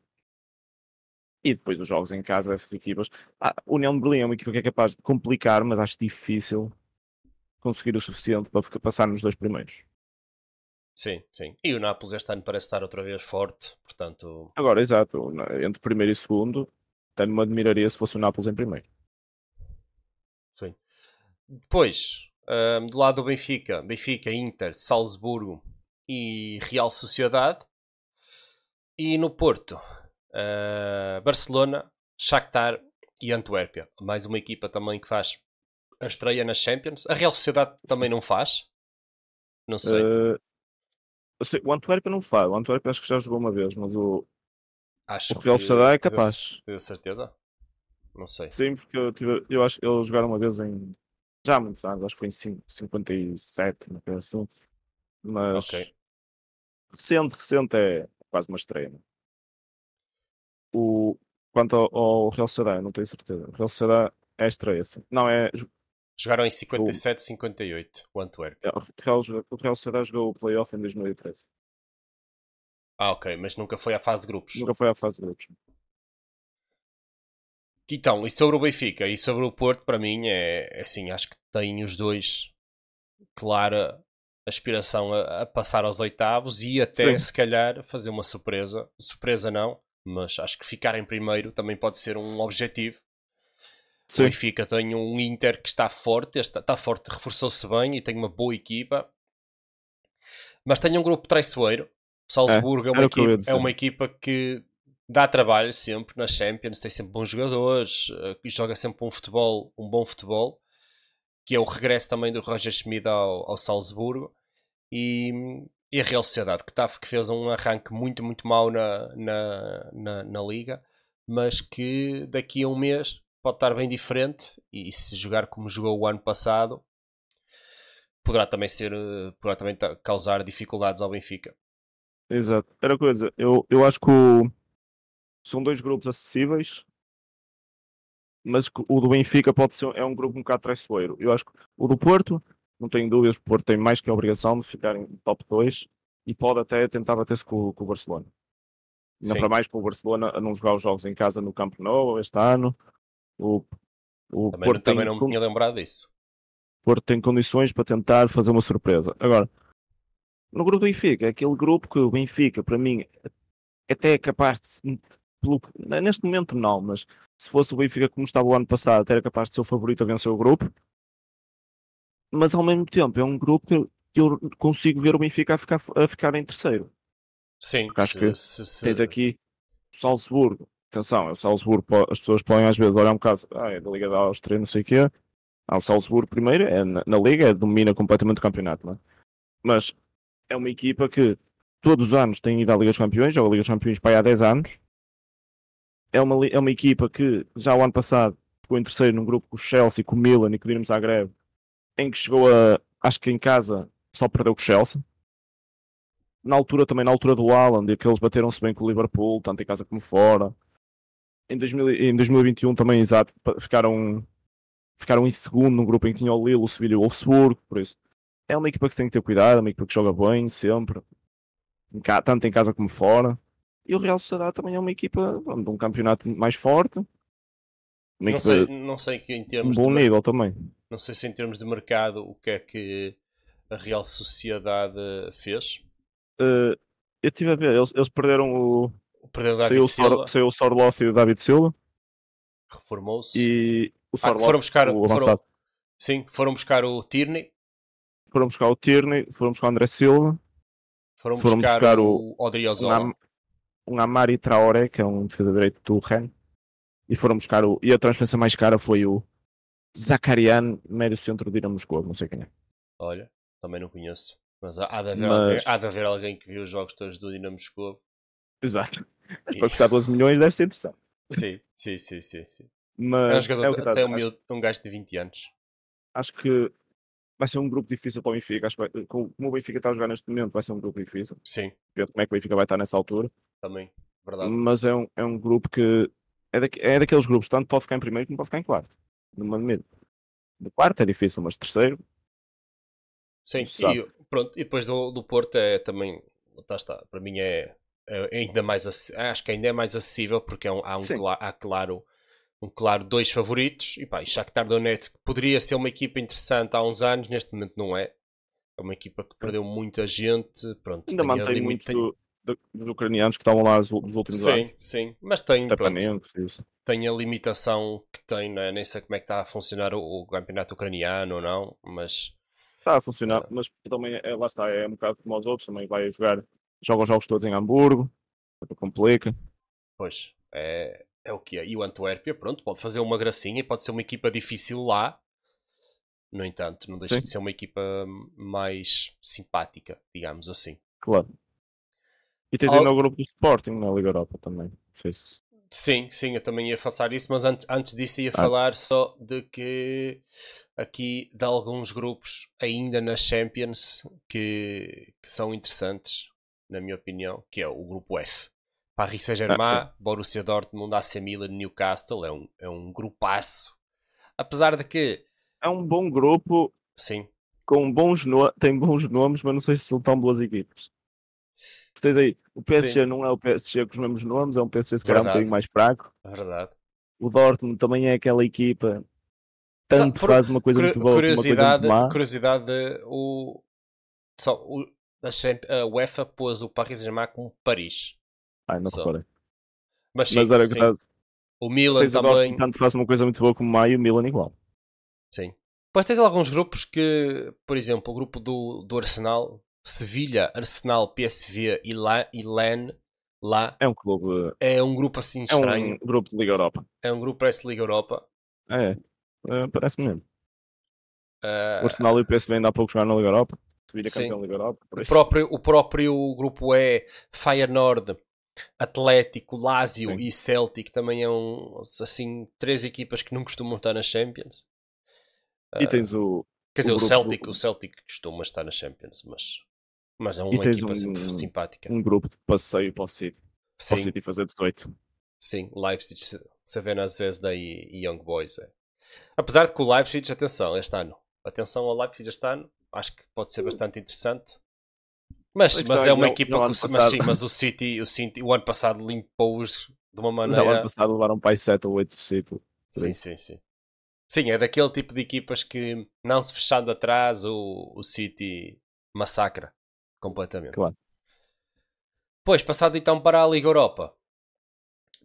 E depois os jogos em casa dessas equipas. Ah, o União de Berlim é uma equipa que é capaz de complicar, mas acho difícil conseguir o suficiente para ficar, passar nos dois primeiros. Sim, sim. E o Nápoles este ano parece estar outra vez forte, portanto, Agora, exato, entre primeiro e segundo, até me admiraria se fosse o Nápoles em primeiro. sim. Depois, ahm, do lado do Benfica, Benfica, Inter, Salzburgo e Real Sociedade. E no Porto, ah, Barcelona, Shakhtar e Antuérpia. Mais uma equipa também que faz a estreia na Champions. A Real Sociedade também não faz. Não sei. Eh, eu sei, o Antuérpia não faz, o Antuérpia acho que já jogou uma vez, mas o, Acho o Real Sociedade é capaz. Tens a certeza? Não sei. Sim, porque eu, tive, eu acho que eles jogaram uma vez em. Já há muitos anos, acho que foi em cin- 57, uma coisa assim. Mas. Ok. Recente, recente é quase uma estreia. né? O, quanto ao, ao Real Sociedade, eu não tenho certeza. O Real Sociedade é estreia, sim. Não, é. Jogaram em 57, 58, o Antwerp. é o, Real, o Real Sociedade jogou o playoff em 2013. Ah, ok, mas nunca foi à fase de grupos. Nunca foi à fase de grupos. Então, e sobre o Benfica e sobre o Porto, para mim, é, é assim, acho que têm os dois clara aspiração a, a passar aos oitavos e até, Sim. se calhar, fazer uma surpresa. Surpresa não, mas acho que ficar em primeiro também pode ser um objetivo. O Sim, Benfica tem um Inter que está forte, está, está forte, reforçou-se bem e tem uma boa equipa. Mas tem um grupo traiçoeiro. Salzburgo é, uma, era o que eu ia equipa, é uma equipa que dá trabalho sempre nas Champions, tem sempre bons jogadores eh, e joga sempre um futebol, um bom futebol, que é o regresso também do Roger Schmidt ao, ao Salzburgo. E, e a Real Sociedade, que, tá, que fez um arranque muito, muito mau na, na, na, na Liga, mas que daqui a um mês pode estar bem diferente e se jogar como jogou o ano passado poderá também ser eh, poderá também ta- causar dificuldades ao Benfica exato. Era coisa, eu, eu acho que o- são dois grupos acessíveis, mas o do Benfica pode ser é um grupo um bocado traiçoeiro. Eu acho que o do Porto, não tenho dúvidas, o Porto tem mais que a obrigação de ficar em top 2 e pode até tentar bater-se com, com o Barcelona. Ainda para mais com o Barcelona a não jogar os jogos em casa no Campo Nou este ano. O, o também, Porto, também não me tinha lembrado disso Porto tem condições para tentar fazer uma surpresa. Agora, no grupo do Benfica, é aquele grupo que o Benfica, para mim, até é capaz de. pelo- neste momento, não, mas se fosse o Benfica como estava o ano passado, até era capaz de ser o favorito a vencer o grupo. Mas ao mesmo tempo, é um grupo que eu consigo ver o Benfica a ficar, a ficar em terceiro. sim Porque acho se- que se- se- Tens aqui o Salzburgo. Atenção, é o Salzburgo, as pessoas podem às vezes olhar um bocado, ah, é da Liga da Áustria, não sei o quê. Ah, o Salzburgo primeiro, é na, na Liga, é, domina completamente o campeonato, não é? Mas é uma equipa que todos os anos tem ido à Liga dos Campeões, joga a Liga dos Campeões para aí há 10 anos. É uma, é uma equipa que já o ano passado ficou em terceiro num grupo com o Chelsea, com o Milan e com o Dinamo Zagreb, em que chegou a, acho que em casa, só perdeu com o Chelsea na altura também, na altura do Haaland, que eles bateram-se bem com o Liverpool, tanto em casa como fora. Em, 2000, e- em 2021 também, exato, ficaram, ficaram em segundo num grupo em que tinha o Lille, o Sevilha e o Wolfsburgo, por isso. É uma equipa que se tem que ter cuidado, é uma equipa que joga bem, sempre, tanto em casa como fora. E o Real Sociedade também é uma equipa de um campeonato mais forte, não sei, não sei que em um termos bom de, nível também. não sei se em termos de mercado o que é que a Real Sociedade fez Eh, eu estive a ver, eles, eles perderam o. perdeu o Saiu David o, Silva Sor, saiu o Sorloth e o David Silva. reformou-se E o Ah, Sorloth, foram buscar- o foram- avançado. sim, foram buscar o Tierney foram buscar o Tierney, foram buscar o André Silva, foram, Foram buscar, buscar o, um, Odriozola Am- um Amari Traoré, que é um defesa direito do Ren, e foram buscar o. E a transferência mais cara foi o Zakarian, médio centro de Dinamo Moscou, não sei quem é. olha, também não conheço mas há há de haver, Mas- alguém, há de haver alguém que viu os jogos todos do Dinamo Moscou Exato. Mas para custar 12 milhões deve ser interessante. sim, sim, sim, sim, sim. É um Mas é o jogador que até um, acho, um gajo de 20 anos acho que vai ser um grupo difícil para o Benfica. Acho que como o Benfica está a jogar neste momento, vai ser um grupo difícil. sim, Ver como é que o Benfica vai estar nessa altura. também, verdade Mas é um, é um grupo que é, daqu- é daqueles grupos, tanto pode ficar em primeiro como pode ficar em quarto. Numa medida. De quarto é difícil, mas terceiro, Sim, e pronto, e depois do, do Porto é também, tá, está, para mim é ainda mais, ac- acho que ainda é mais acessível porque é um- há, um, cla- há claro, um claro dois favoritos e pá, e Shakhtar Donetsk poderia ser uma equipa interessante há uns anos, neste momento não é. É uma equipa que perdeu muita gente, pronto. ainda mantém muitos tem- do- do- dos ucranianos que estavam lá nos, nos últimos Sim, anos. sim, mas tem, pronto, tem a limitação que tem, né? nem sei como é que está a funcionar o, o campeonato ucraniano ou não, mas Está a funcionar, mas também é, lá está, é um bocado como os outros, também vai jogar, joga os jogos todos em Hamburgo, complica. Pois, é, é o que é. E o Antuérpia, pronto, pode fazer uma gracinha e pode ser uma equipa difícil lá. No entanto, não deixa Sim. de ser uma equipa mais simpática, digamos assim. Claro. E tens Al- ainda o grupo do Sporting na Liga Europa também. Sim, sim, eu também ia falar isso, mas antes, antes disso ia Ah. falar só de que aqui de alguns grupos ainda nas Champions que, que são interessantes, na minha opinião, que é o grupo F. Paris Saint-Germain, Ah, Borussia Dortmund, AC Milan, Newcastle, é um, é um grupaço. Apesar de que, É um bom grupo sim, com bons no... tem bons nomes, mas não sei se são tão boas equipes. Tens aí, o PSG não é o PSG com os mesmos nomes, é um PSG se calhar um bocadinho mais fraco. é verdade. O Dortmund também é aquela equipa tanto por- faz uma coisa Curi- muito boa uma coisa muito má. curiosidade o, só, o, a, UEFA pôs o Paris Saint-Germain como Paris. Ai, não reparei. Mas sim, Mas era sim. o Milan tens o também. Tanto faz uma coisa muito boa como má e o Milan igual. Sim. Depois tens alguns grupos que, por exemplo, o grupo do, do Arsenal, Sevilha, Arsenal, PSV e, La, e LAN, lá É um clube, é um grupo assim é estranho. um grupo de Liga Europa. É um grupo parece Liga Europa. É, é, parece mesmo. Ah, O Arsenal e o PSV ainda há pouco jogaram na Liga Europa. Sevilha Sim. campeão da Liga Europa. Por o, próprio, o próprio grupo é Feyenoord, Atlético, Lazio Sim. e Celtic. Também é um, assim, três equipas que não costumam estar nas Champions. E tens o, Quer dizer, o o, grupo Celtic, do- o Celtic costuma estar nas Champions, mas, mas é uma equipa um- sempre simpática. um grupo de passeio para o City. Para o Sim, City fazer 18. sim, Leipzig, Savena Zvezda e, e Young Boys. É. Apesar de que o Leipzig, atenção, este ano, atenção ao Leipzig este ano, acho que pode ser bastante interessante. Mas, mas é é uma não- equipa que mas, passado- sim, mas o City, o City, o ano passado limpou-os de uma Já o ano maneira. passado levaram para aí 7 ou 8 do City. por Sim, sim, sim. Sim, é daquele tipo de equipas que, não se fechando atrás, o, o City massacra completamente. Claro. Pois, passado então para a Liga Europa,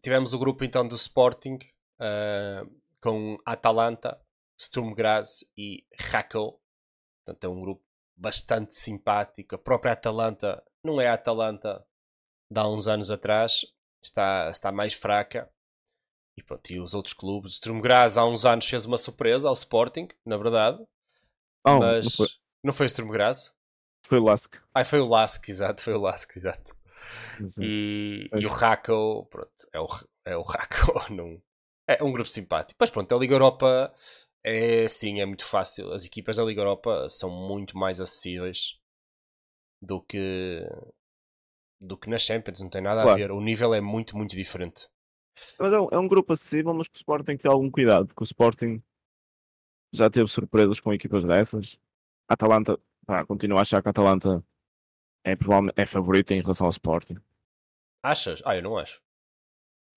tivemos o grupo então do Sporting ah, com Atalanta, Sturm Graz e Rakow. Portanto, é um grupo bastante simpático. A própria Atalanta não é a Atalanta de há uns anos atrás, está, está mais fraca. E pronto, e os outros clubes. O Sturm Graz há uns anos fez uma surpresa ao Sporting, na verdade. Oh, mas não foi, não foi o Sturm Graz? foi o Lask. Ah, foi o Lask, exato, foi o Lask, exato. Sim. E, e o Raco, pronto, é o, é o Raco, não, é um grupo simpático. Mas pronto, a Liga Europa é sim, é muito fácil. As equipas da Liga Europa são muito mais acessíveis do que do que na Champions, não tem nada a Claro. ver. O nível é muito, muito diferente. Mas é um, é um grupo acessível, mas que o Sporting tem que ter algum cuidado, porque o Sporting já teve surpresas com equipas dessas. A Atalanta, pá, continuo a achar que a Atalanta é, provavelmente, é favorita em relação ao Sporting. Achas? Ah, eu não acho.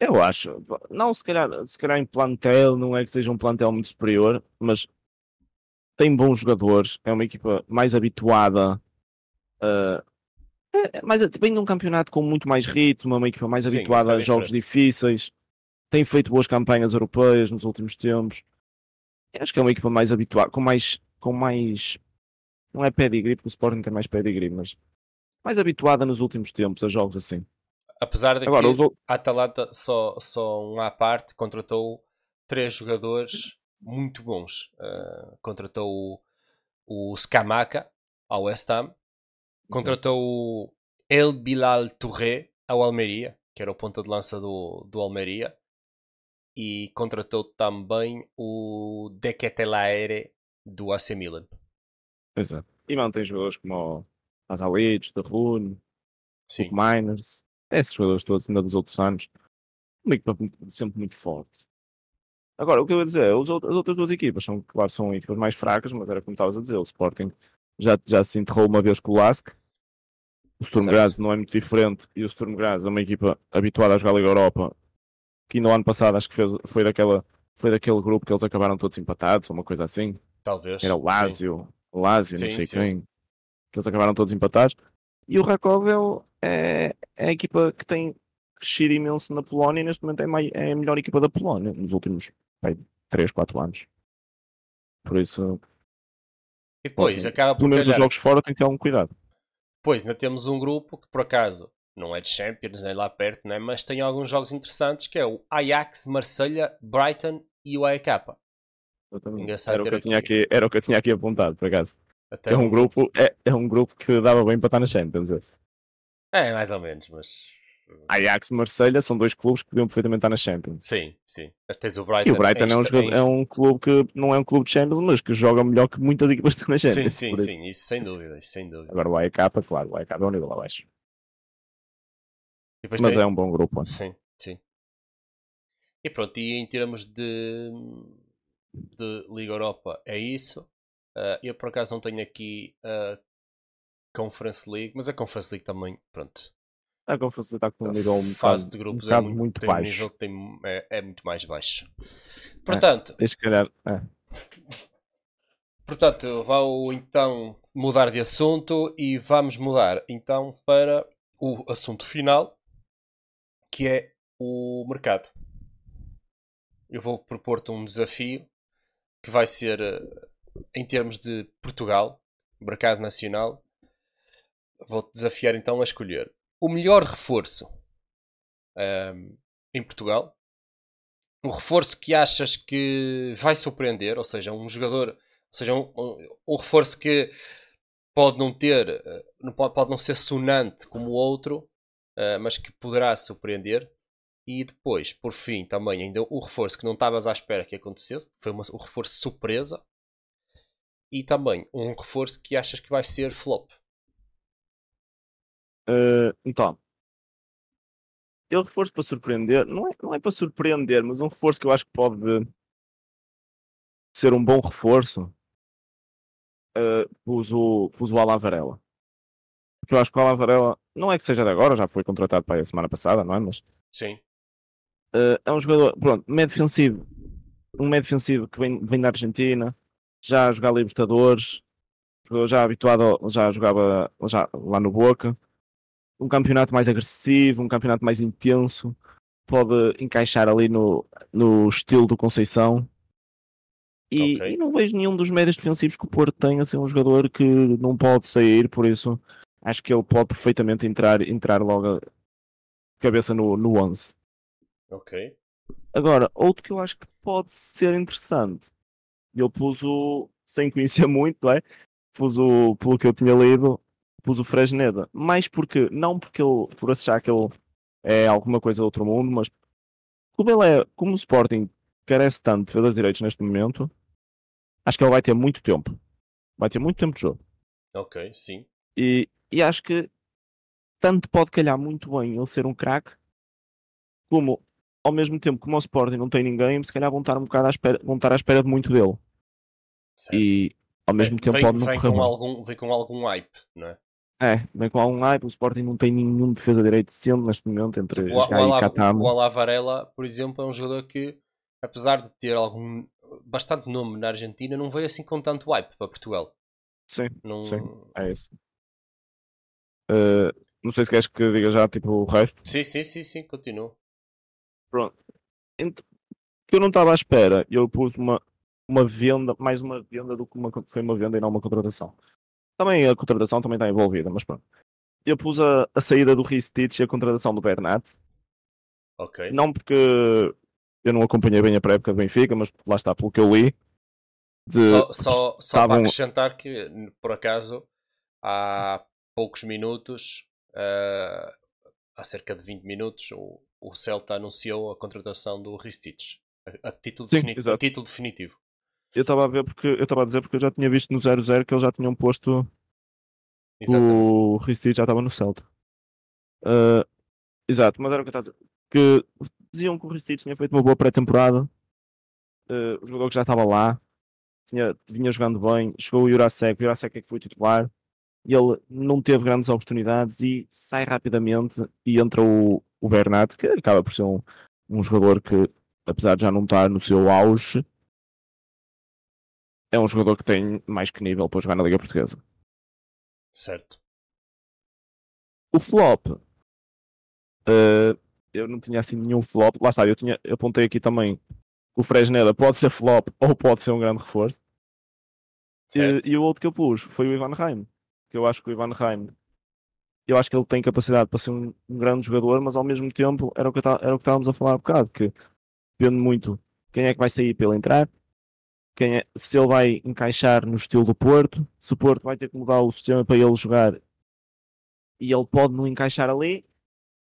Eu acho, não, se calhar, se calhar em plantel, não é que seja um plantel muito superior, mas tem bons jogadores, é uma equipa mais habituada. a é, é mais, vem de um campeonato com muito mais ritmo, é uma equipa mais Sim, habituada é a jogos difíceis, tem feito boas campanhas europeias nos últimos tempos. Eu acho que é uma equipa mais habituada, com mais, com mais, não é pedigree, porque o Sporting tem mais pedigree, mas mais habituada nos últimos tempos a jogos assim. Apesar de Agora, que outros. a Atalanta, só, só um à parte, contratou três jogadores muito bons. Uh, contratou o, o Scamaca ao West Ham, contratou o El Bilal Touré ao Almeria, que era o ponta de lança do, do Almeria, e contratou também o Dequetelaere do AC Milan. É. E mantém jogadores como o Sim, o Miners, esses jogadores todos ainda dos outros anos. Uma equipa sempre muito forte. Agora, o que eu ia dizer, os as outras duas equipas são, claro, são equipas mais fracas, mas era como estavas a dizer, o Sporting já, já se enterrou uma vez com o Lask. O Sturm. Graz não é muito diferente e o Sturm Graz é uma equipa habituada a jogar a Liga Europa que no ano passado acho que fez, foi, daquela, foi daquele grupo que eles acabaram todos empatados, ou uma coisa assim. talvez. Era o sim. Lazio, o Lazio, não sei sim. quem. Que eles acabaram todos empatados. E o Rakovel é, é a equipa que tem crescido imenso na Polónia e neste momento é, mai- é a melhor equipa da Polónia nos últimos 3, 4 anos. Por isso, E depois Ótimo. acaba por pelo menos os jogos fora tem que ter algum cuidado. Pois, ainda temos um grupo que por acaso não é de Champions, nem lá perto, né? mas tem alguns jogos interessantes que é o Ajax, Marselha, Brighton e o AEK. Engraçado Era o, que eu tinha aqui. aqui, era o que eu tinha aqui apontado, por acaso. Até É um grupo, é, é um grupo que dava bem para estar na Champions. Esse. É, mais ou menos, mas Ajax e Marselha são dois clubes que podiam perfeitamente estar na Champions. Sim, sim. Mas tens o Brighton. E o Brighton é um, jogador- é um clube que não é um clube de Champions, mas que joga melhor que muitas equipas que estão na Sim, Champions. sim, por isso. sim. Isso sem dúvida, isso sem dúvida. Agora o AEK, claro, o AEK é um nível abaixo. Mas tem- é um bom grupo. Sim, sim. E pronto, e em termos de, de Liga Europa é isso. Ah, eu por acaso não tenho aqui a Conference League, mas a Conference League também, pronto. A conferência está com um nível um fase de grupos um é muito, muito tem um baixo. nível que tem, é, é muito mais baixo. Portanto, Tens que calhar. É. portanto, vou então mudar de assunto e vamos mudar então para o assunto final, que é o mercado. Eu vou propor-te um desafio que vai ser em termos de Portugal, mercado nacional. Vou-te desafiar então a escolher o melhor reforço ahm, em Portugal, um reforço que achas que vai surpreender, ou seja, um jogador, ou seja, um, um- um reforço que pode não ter, eh, não pode, pode não ser sonante como o outro, eh, mas que poderá surpreender. E depois, por fim, também ainda o reforço que não estavas à espera que acontecesse, foi uma, um reforço surpresa. E também um reforço que achas que vai ser flop. Eh, então, ele reforço para surpreender, não é, não é para surpreender, mas um reforço que eu acho que pode ser um bom reforço. eh, pus, o, pus o Alan Varela. Porque eu acho que o Alan Varela, não é que seja de agora, já foi contratado para a semana passada, não é? Mas Sim. eh, é um jogador, pronto, médio defensivo. Um médio defensivo que vem, vem da Argentina, já a jogar Libertadores, já habituado, já jogava já, lá no Boca. Um campeonato mais agressivo, um campeonato mais intenso, pode encaixar ali no, no estilo do Conceição. E, Ok. e não vejo nenhum dos médios defensivos que o Porto tem a ser um jogador que não pode sair, por isso acho que ele pode perfeitamente entrar, entrar logo a cabeça no, no 11. Ok. Agora, outro que eu acho que pode ser interessante, eu pus o, sem conhecer muito, não é? Pus o, pelo que eu tinha lido, pus o Fresneda. Mais porque, não porque ele, por achar que ele é alguma coisa do outro mundo, mas como ele é, como o Sporting carece tanto de defesas de direitos neste momento, acho que ele vai ter muito tempo. Vai ter muito tempo de jogo. Ok, sim. E, e acho que tanto pode calhar muito bem ele ser um craque, como ao mesmo tempo como o Sporting não tem ninguém, se calhar vão estar um bocado à espera, vão estar à espera de muito dele. Certo. E ao mesmo Vem- tempo vem, pode não vem correr com algum Vem com algum hype, não é? É, bem com algum hype, o Sporting não tem nenhum defesa direito decente neste momento entre Tipo, o, Gai o, e Catamo. o Alavarela, por exemplo, é um jogador que, apesar de ter algum bastante nome na Argentina, não veio assim com tanto hype para Portugal. Sim, Não... Sim. é isso. Uh, não sei se queres que diga já tipo o resto. sim, sim, sim, sim, continuo. Pronto. Ent- que eu não estava à espera, eu pus uma, uma venda, mais uma venda do que uma, foi uma venda e não uma contratação. Também a contratação também está envolvida, mas pronto. Eu pus a, a saída do Ristich e a contratação do Bernat. Ok. Não porque eu não acompanhei bem a pré-época do Benfica, mas lá está, pelo que eu li. De, Só, só, só estavam- para acrescentar que, por acaso, há poucos minutos, ah, há cerca de 20 minutos, o, o Celta anunciou a contratação do Ristich. A, a título, Sim, defini- a título definitivo. Eu estava a ver porque eu estava a dizer porque eu já tinha visto no 0-0 que eles já tinham posto Exatamente. o Ristich já estava no Celta. Ah, exato, mas era o que eu estava a dizer. Que diziam que o Ristich tinha feito uma boa pré-temporada. Ah, o jogador que já estava lá tinha, vinha jogando bem. Chegou o Jurasek, o Jurasek é que foi titular. E ele não teve grandes oportunidades e sai rapidamente e entra o, o Bernat, que acaba por ser um, um jogador que, apesar de já não estar no seu auge, é um jogador que tem mais que nível para jogar na Liga Portuguesa. Certo. O flop. eh, eu não tinha assim nenhum flop. Lá está, eu, tinha, eu apontei aqui também o Fresneda pode ser flop ou pode ser um grande reforço. E, e o outro que eu pus foi o Ivan Reim. Que eu acho que o Ivan Reim. Eu acho que ele tem capacidade para ser um, um grande jogador, mas ao mesmo tempo era o, que era o que estávamos a falar há bocado. Que depende muito quem é que vai sair para ele entrar, quem é, se ele vai encaixar no estilo do Porto, se o Porto vai ter que mudar o sistema para ele jogar e ele pode não encaixar ali,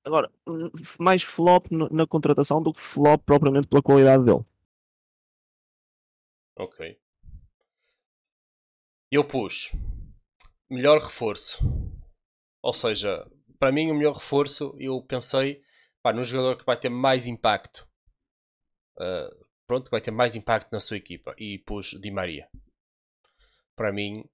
Agora, hum, mais flop na contratação do que flop propriamente pela qualidade dele. Ok. Eu pus melhor reforço. Ou seja, para mim o melhor reforço eu pensei pá, num jogador que vai ter mais impacto. Ah, pronto, vai ter mais impacto na sua equipa. E pus Di Maria. Para mim,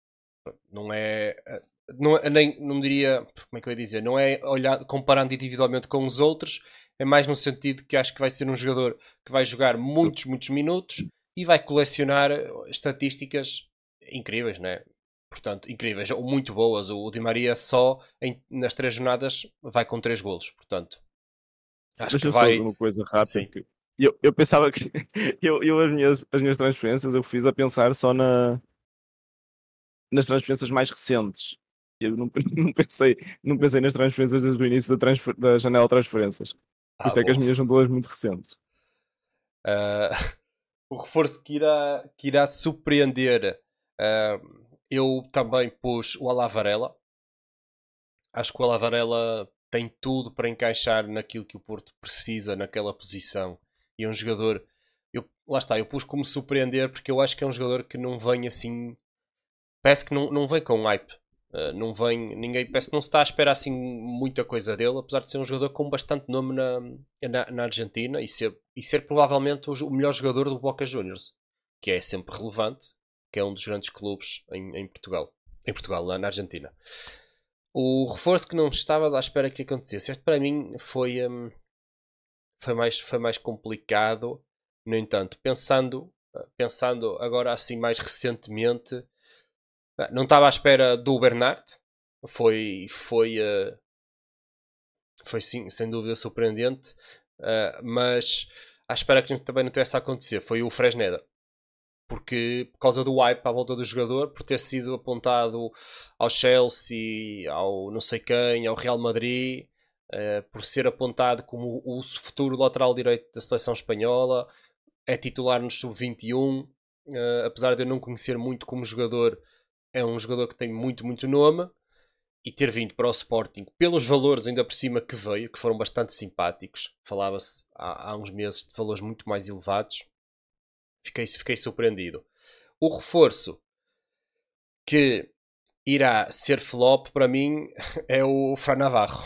não é. ah, Não, nem, não diria. Como é que eu ia dizer? Não é olhar, comparando individualmente com os outros. É mais no sentido que acho que vai ser um jogador que vai jogar muitos, muitos minutos e vai colecionar estatísticas incríveis, né? Portanto, incríveis, ou muito boas. O Di Maria só em- nas três jornadas vai com três golos, portanto. Acho Deixa que eu vai- uma coisa rápida. Sim. que Eu, eu pensava que. Eu, eu as, minhas, as minhas transferências eu fiz a pensar só na, nas transferências mais recentes. Eu não, não pensei, não pensei nas transferências desde o início da, transfer- da janela de transferências. Por Ah, isso é que as minhas são todas muito recentes. Ah, o reforço que irá, que irá surpreender. ah, eu também pus o Alavarela. Acho que o Alavarela tem tudo para encaixar naquilo que o Porto precisa naquela posição. E é um jogador. Eu, lá está, eu pus como surpreender porque eu acho que é um jogador que não vem assim. Parece que não, não vem com hype. Uh, não vem, ninguém parece que não se está a esperar assim muita coisa dele, apesar de ser um jogador com bastante nome na, na, na Argentina e ser, e ser provavelmente o, o melhor jogador do Boca Juniors, que é sempre relevante, que é um dos grandes clubes em, em Portugal, em Portugal, lá na Argentina. O reforço que não estavas à espera que acontecesse, este para mim foi, hum, foi, mais, foi mais complicado. No entanto, pensando, pensando agora assim mais recentemente, ah, não estava à espera do Bernard. Foi, foi, eh, foi sim, sem dúvida surpreendente, ah, mas à espera que também não tivesse a acontecer foi o Fresneda. Porque, por causa do hype à volta do jogador, por ter sido apontado ao Chelsea, ao não sei quem, ao Real Madrid, eh, por ser apontado como o futuro lateral direito da seleção espanhola, é titular no sub-21, eh, apesar de eu não conhecer muito como jogador, é um jogador que tem muito, muito nome e ter vindo para o Sporting pelos valores ainda por cima que veio, que foram bastante simpáticos. Falava-se há, há uns meses de valores muito mais elevados. Fiquei, fiquei surpreendido. O reforço que irá ser flop para mim é o Fran Navarro.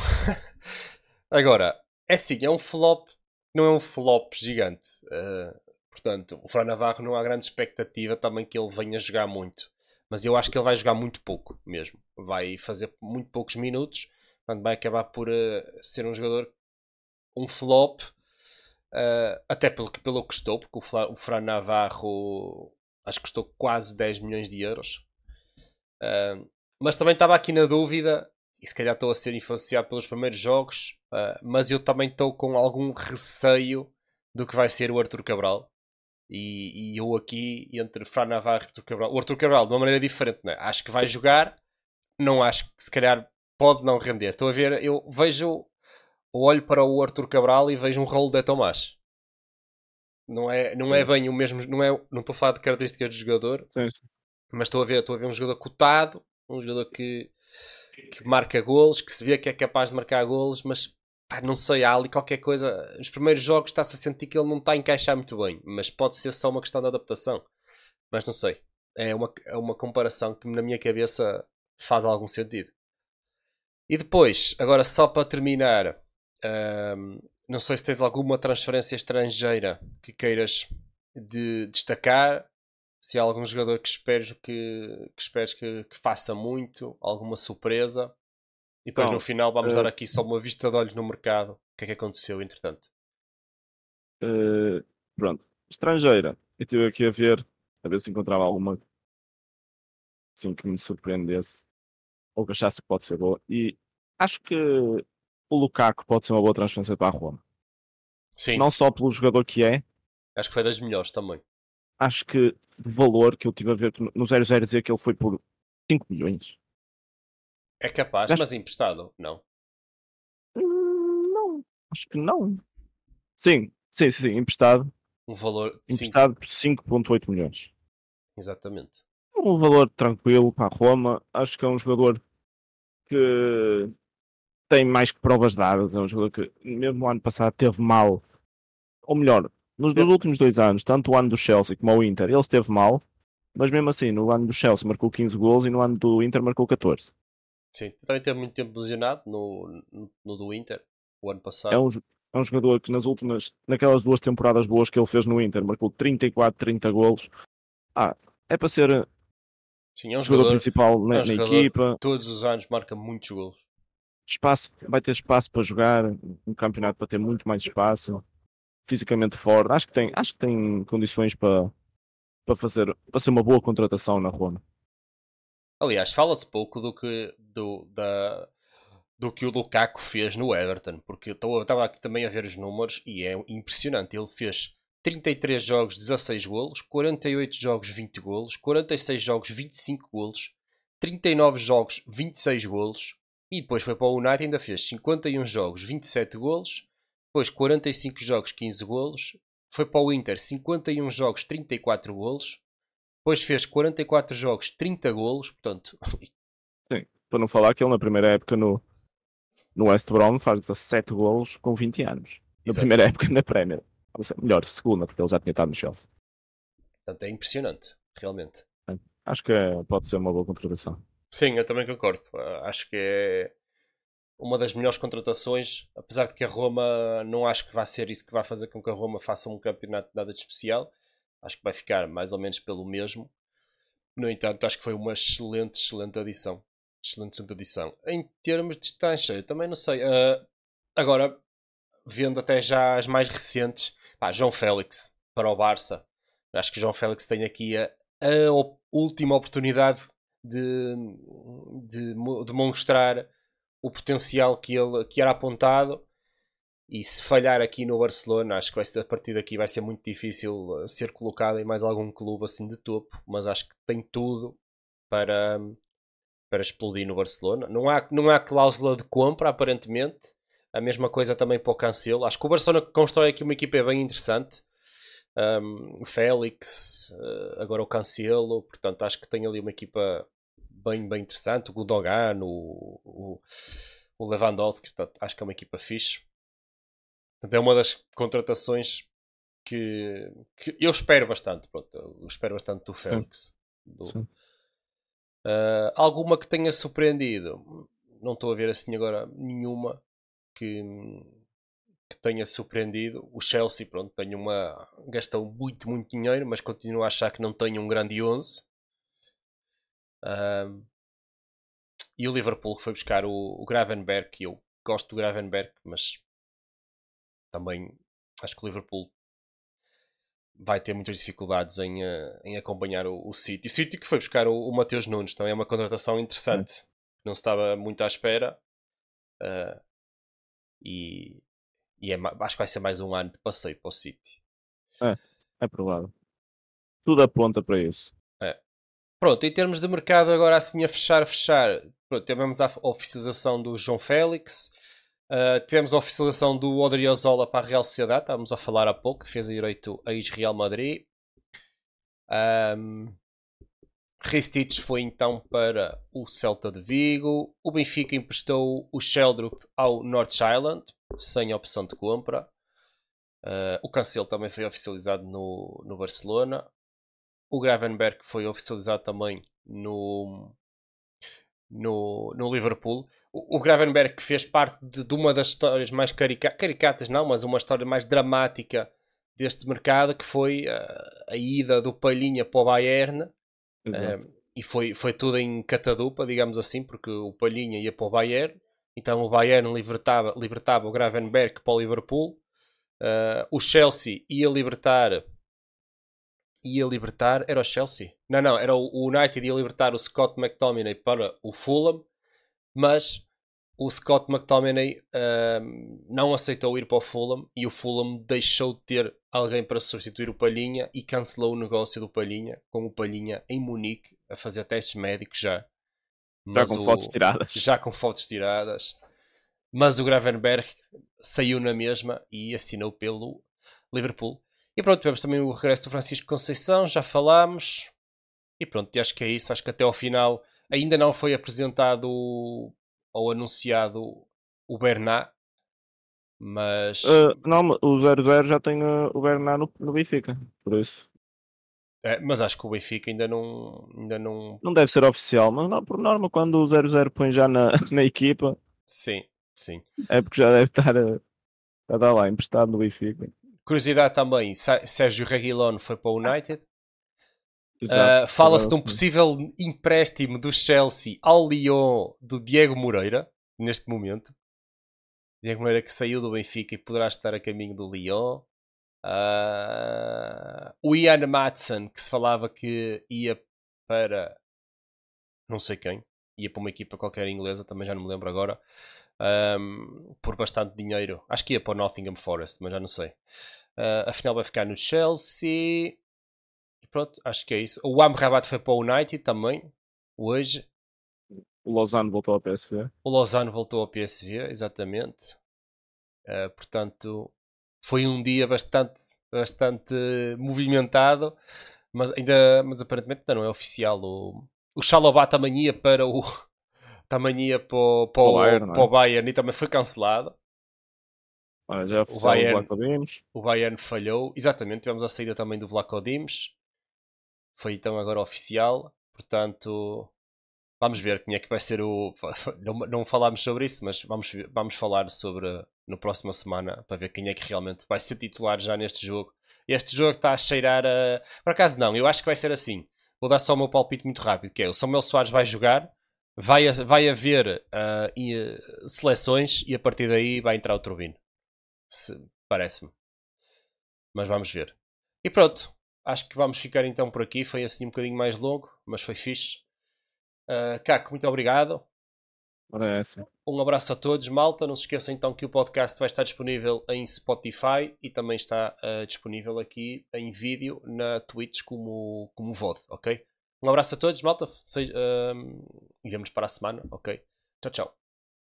Agora, é sim, é um flop, não é um flop gigante. Uh, portanto, o Fran Navarro não há grande expectativa também que ele venha jogar muito. Mas eu acho que ele vai jogar muito pouco mesmo. Vai fazer muito poucos minutos. Portanto, vai acabar por uh, ser um jogador, um flop. Uh, até pelo que, pelo que custou, porque o, Fla, o Fran Navarro acho que custou quase 10 milhões de euros. Uh, mas também estava aqui na dúvida, e se calhar estou a ser influenciado pelos primeiros jogos, uh, mas eu também estou com algum receio do que vai ser o Arthur Cabral. E, e eu aqui, entre Fran Navarro e Arthur Cabral, o Arthur Cabral de uma maneira diferente, né? acho que vai jogar, não acho que se calhar pode não render. Estou a ver, eu vejo, olho para o Arthur Cabral e vejo um rolo de Tomás. Não é, não é bem o mesmo, não é, não estou a falar de características do jogador, Sim, sim. mas estou a ver, estou a ver um jogador cotado, um jogador que, que marca golos, que se vê que é capaz de marcar golos, mas pá, não sei, há ali qualquer coisa. Nos primeiros jogos está-se a sentir que ele não está a encaixar muito bem, mas pode ser só uma questão de adaptação. Mas não sei, é uma, é uma comparação que na minha cabeça faz algum sentido. E depois, agora só para terminar, hum, não sei se tens alguma transferência estrangeira que queiras de destacar se há algum jogador que esperes que, que, esperes que, que faça muito, alguma surpresa. E depois Não, no final vamos eh, dar aqui só uma vista de olhos no mercado. O que é que aconteceu, entretanto? Uh, pronto. Estrangeira. Eu estive aqui a ver, a ver se encontrava alguma assim que me surpreendesse ou que achasse que pode ser boa. E acho que o Lukaku pode ser uma boa transferência para a Roma. Sim, Não só pelo jogador que é, acho que foi das melhores também. acho que de valor que eu tive a ver no- no 00 dizia que ele foi por 5 milhões. É capaz, Gasto- mas emprestado, não. Hum, Não, acho que não. Sim, sim, sim, sim, emprestado. Um valor. Emprestado por 5,8 milhões. exatamente. Um valor tranquilo para a Roma. Acho que é um jogador que tem mais que provas dadas. É um jogador que, mesmo no ano passado, teve mal. Ou melhor, nos dois últimos dois anos, tanto o ano do Chelsea como o Inter, ele esteve mal. Mas mesmo assim, no ano do Chelsea marcou 15 gols e no ano do Inter marcou 14. Sim, também teve muito tempo lesionado no, no, no do Inter, o ano passado. É um, é um jogador que nas últimas, naquelas duas temporadas boas que ele fez no Inter, marcou 34, 30 golos. Ah, é para ser Sim, é um jogador, jogador, principal na, é um na jogador equipa. todos os anos marca muitos golos. Espaço, vai ter espaço para jogar, um campeonato para ter muito mais espaço, fisicamente forte. Acho que tem, acho que tem condições para, para fazer, para ser uma boa contratação na Roma. Aliás, fala-se pouco do que, do, da, do que o Lukaku fez no Everton, porque eu estava aqui também a ver os números e é impressionante. Ele fez 33 jogos, 16 golos, 48 jogos, 20 golos, 46 jogos, 25 golos, 39 jogos, 26 golos, e depois foi para o United ainda fez 51 jogos, 27 golos, depois 45 jogos, 15 golos, foi para o Inter 51 jogos, 34 golos, depois fez 44 jogos, 30 golos, portanto, Para não falar que ele na primeira época no, no West Brom faz 17 golos com 20 anos. Na Exato. primeira época na Premier. Melhor, segunda, porque ele já tinha estado no Chelsea. portanto é impressionante, realmente. Acho que é- pode ser uma boa contratação. Sim, eu também concordo. Ah, Acho que é uma das melhores contratações, apesar de que a Roma não acho que vai ser isso que vai fazer com que a Roma faça um campeonato nada de especial. Acho que vai ficar mais ou menos pelo mesmo. No entanto, acho que foi uma excelente, excelente adição. Excelente, excelente adição. Em termos de estrangeiro, também não sei. Ah, agora, vendo até já as mais recentes, pá, João Félix para o Barça. Acho que João Félix tem aqui a, a última oportunidade de, de mo- demonstrar o potencial que ele que era apontado. E se falhar aqui no Barcelona acho que vai ser, a partir daqui vai ser muito difícil uh, ser colocado em mais algum clube assim de topo mas acho que tem tudo para para explodir no Barcelona. Não há, não há cláusula de compra aparentemente. A mesma coisa também para o Cancelo. Acho que o Barcelona constrói aqui uma equipa bem interessante. Um, Félix, uh, agora o Cancelo, portanto acho que tem ali uma equipa bem, bem interessante. O Gudogan, o, o, o Lewandowski, portanto acho que é uma equipa fixe. Portanto, é uma das contratações que, que eu espero bastante. Pronto, eu espero bastante do Félix. Do- Sim. Uh, alguma que tenha surpreendido? Não estou a ver assim agora nenhuma que, que tenha surpreendido. O Chelsea, pronto, tem uma. gastou muito, muito dinheiro, mas continuo a achar que não tem um grande 11. Um, e o Liverpool foi buscar o, o Gravenberg. e Eu gosto do Gravenberg, mas também acho que o Liverpool vai ter muitas dificuldades em, eh, em acompanhar o, o City. O City que foi buscar o, o Mateus Nunes também é uma contratação interessante. Não se estava muito à espera. eh, e e é acho que vai ser mais um ano de passeio para o City. É provável. Tudo aponta para isso. Pronto, em termos de mercado, agora assim a fechar, fechar, pronto, a oficialização do João Félix, uh, tivemos a oficialização do Odriozola para a Real Sociedade, estávamos a falar há pouco, defesa direito a ex-Real Madrid. Um, Ristich foi então para o Celta de Vigo. O Benfica emprestou o Sheldrup ao North Island, sem opção de compra. Uh, o Cancelo também foi oficializado no, no Barcelona. O Gravenberg foi oficializado também no, no, no Liverpool. O, o Gravenberg fez parte de, de uma das histórias mais carica caricatas, não, mas uma história mais dramática deste mercado, que foi uh, a ida do Palhinha para o Bayern. Exato. Um, e foi, foi tudo em catadupa, digamos assim, porque o Palhinha ia para o Bayern, então o Bayern libertava, libertava o Gravenberg para o Liverpool, uh, o Chelsea ia libertar ia libertar, era o Chelsea? Não, não, era o United ia libertar o Scott McTominay para o Fulham, mas o Scott McTominay um, não aceitou ir para o Fulham e o Fulham deixou de ter alguém para substituir o Palhinha e cancelou o negócio do Palhinha, com o Palhinha em Munique a fazer testes médicos já. Já Mas com o- fotos tiradas. já com fotos tiradas. Mas o Gravenberg saiu na mesma e assinou pelo Liverpool. E pronto, tivemos também o regresso do Francisco Conceição, já falámos. E pronto, acho que é isso. Acho que até ao final ainda não foi apresentado ou anunciado o Bernat, mas Uh, não, o 0-0 já tem uh, o Bernard no, no Benfica, por isso. é, mas acho que o Benfica ainda não ainda não Não deve ser oficial, mas não, por norma, quando o 0-0 põe já na, na equipa, sim, sim. é porque já deve estar a, a dar lá emprestado no Benfica. Curiosidade também, Sérgio Reguilón foi para o United. Uh, Fala-se de um possível empréstimo do Chelsea ao Lyon do Diego Moreira, neste momento. Diego Moreira que saiu do Benfica e poderá estar a caminho do Lyon. Uh, o Ian Matson, que se falava que ia para não sei quem, ia para uma equipa qualquer inglesa, também já não me lembro agora, um, por bastante dinheiro. Acho que ia para o Nottingham Forest, mas já não sei. Uh, afinal vai ficar no Chelsea. E pronto, acho que é isso. O Amrabat foi para o United também, hoje. O Lausanne voltou ao PSV. O Lozano voltou ao PSV, exatamente. Uh, portanto, foi um dia bastante, bastante movimentado, mas ainda, mas aparentemente ainda não é oficial. O, o Chalobah também ia para o também ia para o, para o, o Bayern, é? para o Bayern e também foi cancelado. Olha, já o Bayern- Dimos. O Bayern falhou. Exatamente, tivemos a saída também do Vlaco Dimes. Foi então agora oficial. Portanto, vamos ver quem é que vai ser o. Não, não falámos sobre isso, mas vamos, vamos falar sobre no próxima semana para ver quem é que realmente vai ser titular já neste jogo. Este jogo está a cheirar a. Por acaso não, eu acho que vai ser assim. Vou dar só o meu palpite muito rápido, que é o Samuel Soares vai jogar, vai, vai haver ah, seleções e a partir daí vai entrar o Turbino. Parece-me. Mas vamos ver. E pronto. Acho que vamos ficar então por aqui. Foi assim um bocadinho mais longo, mas foi fixe. Ah, Caco, muito obrigado. Ora, é assim. Um abraço a todos, malta. Não se esqueçam então que o podcast vai estar disponível em Spotify e também está ah, disponível aqui em vídeo na Twitch como, como VOD, ok? Um abraço a todos, malta. Se, ah, e vemos para a semana, ok? Tchau, tchau.